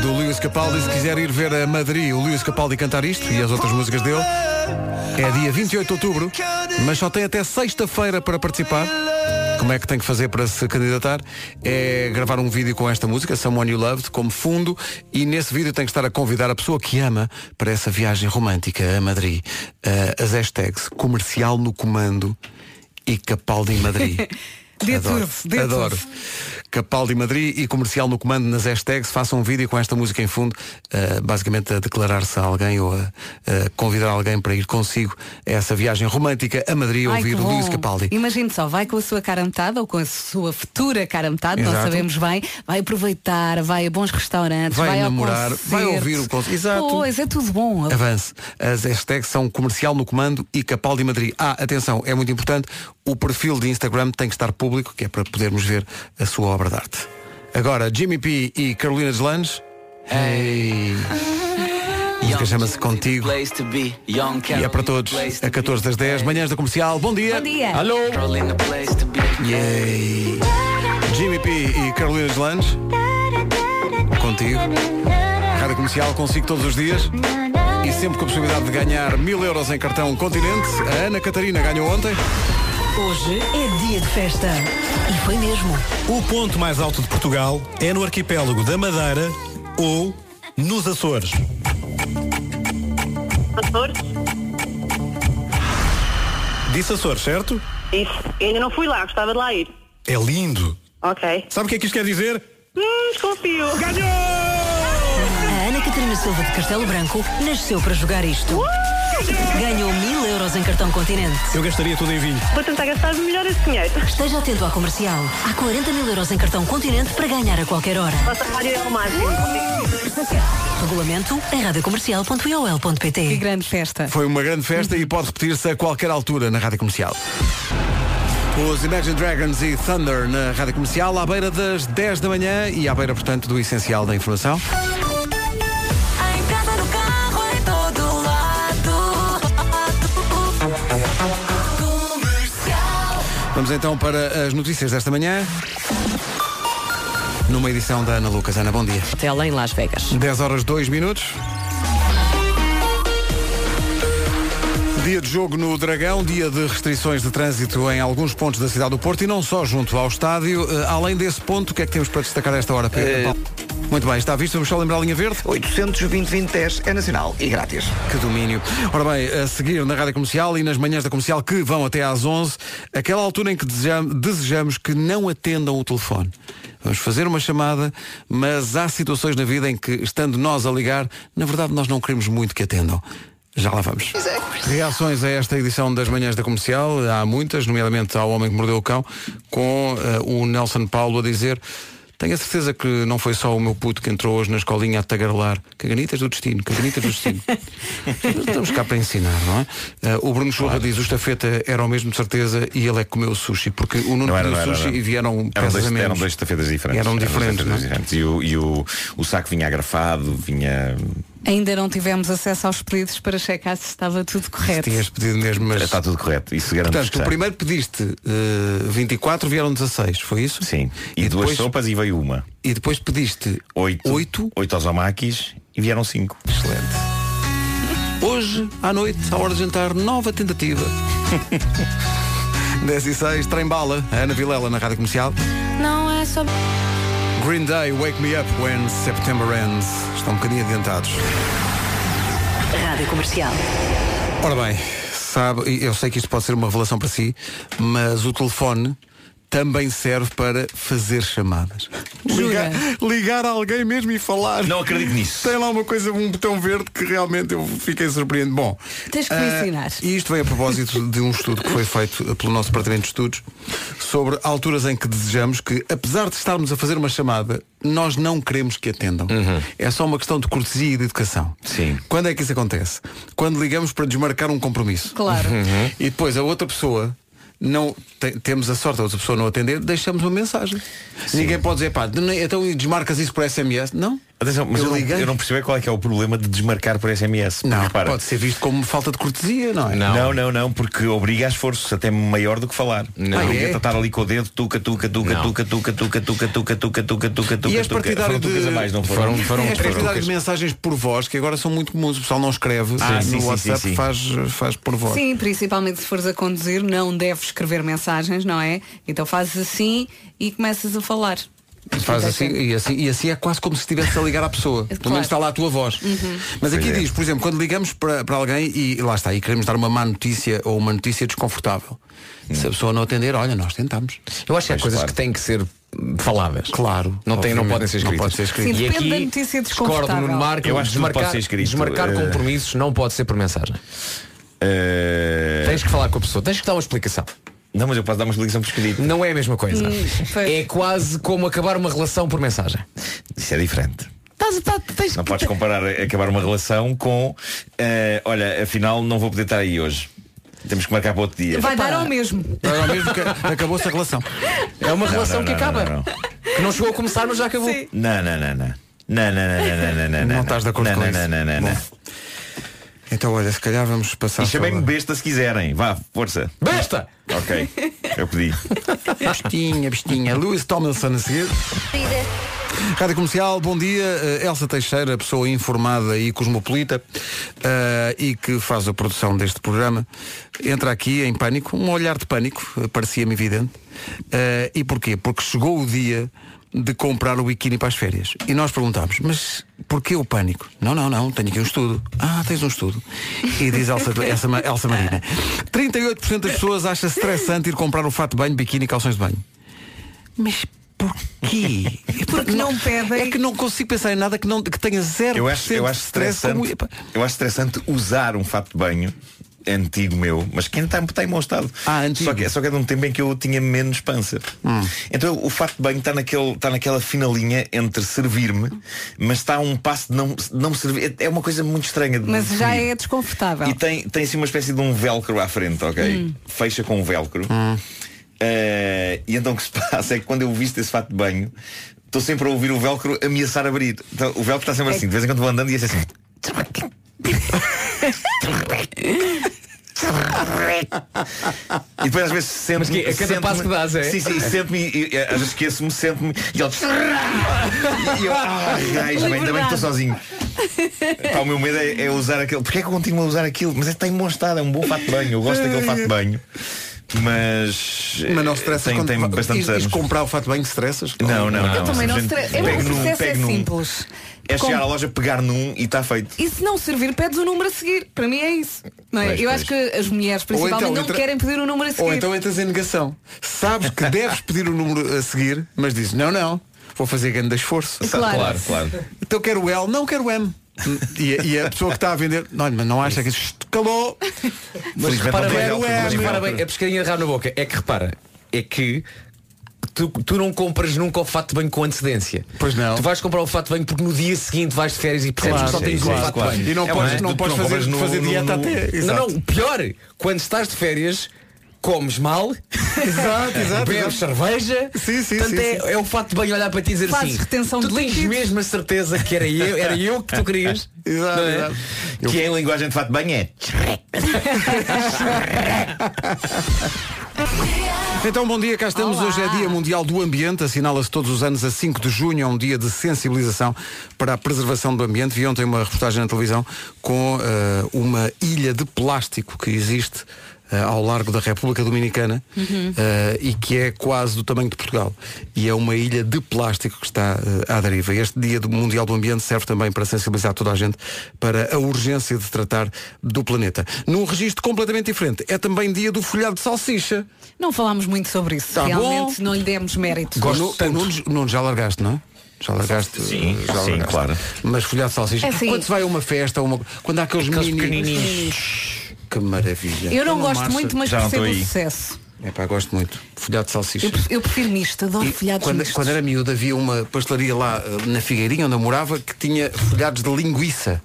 do Lewis Capaldi. Se quiser ir ver a Madrid, o Lewis Capaldi cantar isto e as outras músicas dele, é dia 28 de outubro, mas só tem até sexta-feira para participar. Como é que tem que fazer para se candidatar? É gravar um vídeo com esta música, Someone You Loved, como fundo, e nesse vídeo tem que estar a convidar a pessoa que ama para essa viagem romântica a Madrid. Uh, as hashtags comercial no comando e Capaldi em Madrid. Dê adoro. Capaldi Madrid e comercial no comando nas hashtags. Façam um vídeo com esta música em fundo, uh, basicamente a declarar-se a alguém ou a, a convidar alguém para ir consigo a essa viagem romântica a Madrid Ai, ouvir bom. Luís Capaldi. Imagine só, vai com a sua cara a metade ou com a sua futura cara a metade, nós sabemos bem, vai aproveitar, vai a bons restaurantes, Vai vai, namorar, vai ouvir o concerto. Exato. Pois, é tudo bom. Avance. As hashtags são comercial no comando e Capaldi Madrid. Ah, atenção, é muito importante, o perfil de Instagram tem que estar público, que é para podermos ver a sua obra de arte. Agora, Jimmy P e Carolina Deslandes. Hey. A música chama-se Contigo e é para todos. A 14 das 10, manhãs da comercial. Bom dia. Bom dia. Alô. Yay. Jimmy P e Carolina Deslandes. Contigo. Rádio Comercial, consigo todos os dias. E sempre com a possibilidade de ganhar mil euros em cartão Continente. A Ana Catarina ganhou ontem. Hoje é dia de festa. E foi mesmo. O ponto mais alto de Portugal é no arquipélago da Madeira ou nos Açores. Açores? Disse Açores, certo? Isso. Eu ainda não fui lá, gostava de lá ir. É lindo. Ok. Sabe o que é que isto quer dizer? Hum, desconfio. Ganhou! A Ana Catarina Silva de Castelo Branco nasceu para jogar isto. Ganhou mil euros em cartão Continente. Eu gastaria tudo em vinho. Vou tentar gastar melhor esse dinheiro. Esteja atento à comercial. Há 40 mil euros em cartão Continente para ganhar a qualquer hora. Vossa rádio é o máximo. Regulamento em radiocomercial.iol.pt Que grande festa. Foi uma grande festa e pode repetir-se a qualquer altura na Rádio Comercial. Os Imagine Dragons e Thunder na Rádio Comercial à beira das 10 da manhã e à beira, portanto, do essencial da informação. Vamos então para as notícias desta manhã. Numa edição da Ana Lucas. Ana, bom dia. Hotel em Las Vegas. 10 horas 2 minutos. Dia de jogo no Dragão, dia de restrições de trânsito em alguns pontos da cidade do Porto e não só junto ao estádio. Eh, Além desse ponto, o que é que temos para destacar a esta hora, Pedro? Paulo? Muito bem, está visto, vamos só lembrar a linha verde? 820 é nacional e grátis. Que domínio. Ora bem, a seguir na Rádio Comercial e nas manhãs da Comercial que vão até às 11, aquela altura em que desejam- desejamos que não atendam o telefone. Vamos fazer uma chamada, mas há situações na vida em que, estando nós a ligar, na verdade nós não queremos muito que atendam. Já lá vamos. Reações a esta edição das manhãs da comercial, há muitas, nomeadamente ao Homem que Mordeu o Cão, com eh, o Nelson Paulo a dizer. Tenho a certeza que não foi só o meu puto que entrou hoje na escolinha a tagarelar. Caganitas do destino, caganitas do destino. Estamos cá para ensinar, não é? Eh, o Bruno Churra diz o estafeta era o mesmo de certeza e ele é que comeu sushi, porque o Nuno era, era, sushi não. e vieram Eram dois, eram dois estafetas diferentes. Eram diferentes, estafetas não é? diferentes. E, o, e o, o saco vinha agrafado, vinha. Ainda não tivemos acesso aos pedidos para checar se estava tudo correto. Tinhas pedido mesmo, mas. Está tudo correto. Isso garante Portanto, que o está. primeiro pediste eh, 24, vieram 16, foi isso? Sim. E, duas depois- sopas e veio uma. E depois pediste Oito. Oito? Oito osamakis e vieram cinco. Excelente. Hoje, à noite, à hora de jantar, nova tentativa. 10 e 6, trem bala, a Ana Vilela na Rádio Comercial. Não é só. Green Day, Wake Me Up When September Ends. Estão um bocadinho adiantados. Rádio Comercial. Ora bem, sabe, eu sei que isto pode ser uma revelação para si, mas o telefone também serve para fazer chamadas. Ligar, ligar a alguém mesmo e falar. Não acredito nisso. Tem lá uma coisa, um botão verde que realmente eu fiquei surpreendido. Bom, Tens que me ah, ensinar. E isto vem a propósito de um estudo que foi feito pelo nosso Departamento de Estudos sobre alturas em que desejamos que, apesar de estarmos a fazer uma chamada, nós não queremos que atendam. É só uma questão de cortesia e de educação. Sim. Quando é que isso acontece? Quando ligamos para desmarcar um compromisso. Claro. E depois a outra pessoa não te- temos a sorte da outra pessoa não atender, deixamos uma mensagem. Ninguém pode dizer, pá, então desmarcas isso por SMS? Não. Atenção, mas eu, Eu não, eu não percebo qual é que é o problema de desmarcar por SMS. Não, repara, pode ser visto como falta de cortesia, não é? Não. não, não, porque obriga a esforço até maior do que falar. Não. Não. Ah, é? estar ali com o dedo, tuca, tuca, tuca, Não. tuca, tuca, tuca, tuca, tuca, tuca, tuca, tuca, tuca, E tuca. partidário Foram tucas de... a mais, não foram? Foram- foram- és foram partidário de tucas. mensagens por voz, que agora são muito comuns. O pessoal não escreve Ah, no sim, sim, WhatsApp, sim. Faz, faz por voz. Sim, principalmente se fores a conduzir, não deves escrever mensagens, não é? Então fazes assim e começas a falar. Faz assim e, assim e assim é quase como se estivesse a ligar à pessoa. Pelo Claro. menos está lá a tua voz. Uhum. Mas aqui é. diz, por exemplo, quando ligamos para, para alguém e lá está, e queremos dar uma má notícia ou uma notícia desconfortável. Se a pessoa não atender, olha, nós tentamos. Eu acho que há coisas que têm que ser hum, faladas. Claro. Não, tem, não podem ser Não escritas. pode ser escrito. Sim, E depende aqui da notícia discordo desconfortável. no Marco. Eu acho que desmarcar, pode ser escrito. desmarcar Eh, compromissos não pode ser por mensagem. Eh, Tens que falar com a pessoa, tens que dar uma explicação. Não, mas eu posso dar uma explicação por escrito. Não é a mesma coisa. Hum, é quase como acabar uma relação por mensagem. Isso é diferente. Tens Não podes comparar a- acabar uma relação com eh, olha, afinal não vou poder estar aí hoje. Temos que marcar para outro dia. Vai dar ao mesmo. Era o mesmo que acabou-se a relação. É uma Não, relação não, que não, acaba. não, não. Que não chegou a começar, mas já acabou. Não, não, não, não. Não, não, não, não, não, não, não. Não estás de acordo não, com não, isso. Não, não, não, não. Então olha, se calhar vamos passar. E chamei-me besta se quiserem. Vá, força. Besta! Ok. Eu pedi. Bestinha, bestinha. Lewis Tomlinson a seguir. Rádio Comercial, bom dia. Uh, Elsa Teixeira, pessoa informada e cosmopolita uh, e que faz a produção deste programa, entra aqui em pânico, um olhar de pânico, uh, parecia-me evidente. Uh, e porquê? Porque chegou o dia de comprar o biquíni para as férias. E nós perguntámos, mas porquê o pânico? Não, não, não, tenho aqui um estudo. Ah, tens um estudo. E diz Elsa, Elsa, Elsa Marina, 38% das pessoas acha estressante ir comprar o fato de banho, biquíni e calções de banho. Mas porquê? Porque não pedem. É que não consigo pensar em nada que, não, que tenha zero Eu acho, eu acho estressante. Eu acho estressante usar um fato de banho antigo meu, mas que ainda está, está em bom estado. Ah, antigo. Só que, só que é de um tempo em que eu tinha menos pança. Hum. Então o fato de banho está, naquele, está naquela fina linha entre servir-me, mas está a um passo de não, não me servir. É é uma coisa muito estranha de Mas já é desconfortável. E tem, tem assim uma espécie de um velcro à frente, ok? Hum. Fecha com um velcro. Eh, e então o que se passa é que quando eu visto esse fato de banho, estou sempre a ouvir o velcro ameaçar abrir. Então, o velcro está sempre É assim, de vez em quando vou andando e é assim. E depois às vezes sento Mas que é cada passo que dás, é? Sim, sim, sento-me às vezes esqueço-me, sento-me e ele. E eu, ah, gajo, bem, ainda bem que estou sozinho. Pá, o meu medo é, é usar aquele. Porquê é que eu continuo a usar aquilo? Mas é que tem bom estado, é um bom fato de banho. Eu gosto daquele fato de banho. Mas. Mas não eh, estressas tem, tem ires anos. comprar o fato de banho estressas? Não, não, Eu não. também não. É num, processo é pego num. simples. É chegar à loja, pegar num e está feito. E se não servir, pedes o número a seguir. Para mim é isso. Não é? Pois, Eu pois. acho que as mulheres principalmente então não entra- querem pedir o número a seguir. Ou então entras em negação. Sabes que deves pedir o número a seguir, mas dizes, não, não, vou fazer grande esforço. Claro. claro. claro. Então quero o L, não quero o M. E, e a pessoa que está a vender, não, mas não acha que isto calou. Mas Felizmente repara não tem bem, velcro, mas mas repara velcro. bem, a pescadinha de rabo na boca. É que repara, é que tu, tu não compras nunca o fato de banho com antecedência. Pois não. Tu vais comprar o fato de banho porque no dia seguinte vais de férias e percebes Claro, que só tens claro, um fato claro. de banho. E não É, podes, não podes não fazer, compras no- fazer no- dieta no- até. Não, Exato. não, pior, quando estás de férias, comes mal, Exato, exato, bebes exato. cerveja, Sim, sim, portanto sim, é, sim. é o fato de banho olhar para ti e dizer Fazes assim, retenção tu de tens líquidos." mesmo a certeza que era eu, era eu que tu querias. Exato, é? exato. Que em linguagem de fato de banho é. Então, bom dia, cá estamos. Hoje é Dia Mundial do Ambiente, assinala-se todos os anos a 5 de junho, é um dia de sensibilização para a preservação do ambiente. Vi ontem uma reportagem na televisão com eh, uma ilha de plástico que existe ao largo da República Dominicana eh, e que é quase do tamanho de Portugal. E é uma ilha de plástico que está eh, à deriva. Este Dia do Mundial do Ambiente serve também para sensibilizar toda a gente para a urgência de tratar do planeta. Num registro completamente diferente, é também dia do folhado de salsicha. Não falámos muito sobre isso. Tá Realmente bom. não lhe demos mérito. O Nu- o Nunes, Nunes já largaste, não é? Já largaste? Sim, já sim, largaste. claro. Mas folhado de salsicha. É assim. Quando se vai a uma festa, uma... quando há aqueles, Aqueles pequenininhos. Que maravilha. Eu não Uma gosto massa. muito, mas Já percebo o sucesso. É pá, gosto muito. Folhado de salsicha. Eu, eu prefiro misto, adoro E folhados quando, mistos. quando era miúdo havia uma pastelaria lá eh, na Figueirinha onde eu morava que tinha folhados de linguiça.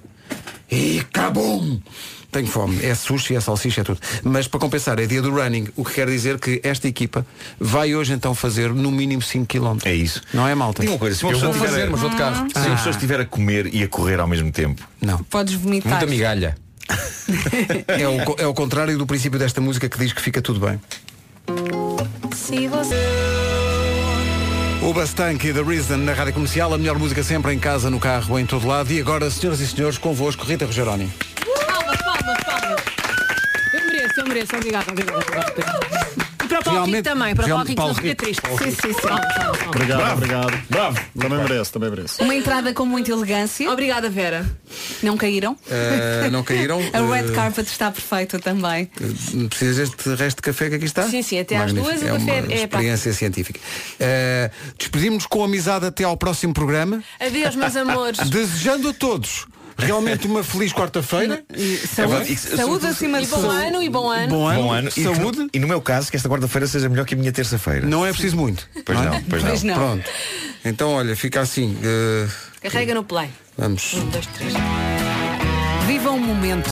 E cabum! Tenho fome. É sushi, é salsicha, é tudo. Mas para compensar, é dia do running, o que quer dizer que esta equipa vai hoje então fazer no mínimo 5 km. É isso. Não é malta? Diga uma coisa, se uma Eu pessoa vou fazer, mas vou de carro. Se uma pessoa estiver a comer e a correr ao mesmo tempo, Não. Podes vomitar. Muita migalha. É o, é o contrário do princípio desta música que diz que fica tudo bem. Se você... O Bastank e The Reason na Rádio Comercial, a melhor música sempre em casa, no carro, em todo lado. E agora, senhoras e senhores, convosco, Rita Rogeroni. Palmas, palmas, palmas. Eu mereço, eu mereço. Obrigada, obrigada, obrigada. Para o Paulo Rico Realmente- também, para o Paulo Rico não Paulo fica Rico, triste. Sim, sim, sim. Obrigado, Bravo. obrigado. Bravo. Também merece, também merece. Uma entrada com muita elegância. Obrigada, Vera. Não caíram? Eh, não caíram? A red Eh, carpet está perfeita também. Precisas deste resto de café que aqui está? Sim, sim, até às Magnífico. duas o é café uma é experiência científica. Eh, Despedimos-nos com amizade até ao próximo programa. Adeus, meus amores. Desejando a todos realmente uma feliz quarta-feira. saúde- saúde acima de tudo. E bom ano, e bom ano. Bom ano, Bom ano. E, saúde. e no meu caso, que esta quarta-feira seja melhor que a minha terça-feira. Não é preciso muito. Pois é? não, pois não. Pois não. Pronto. Então, olha, fica assim. eh, Carrega no play. vamos. Um, dois, três. Viva um momento.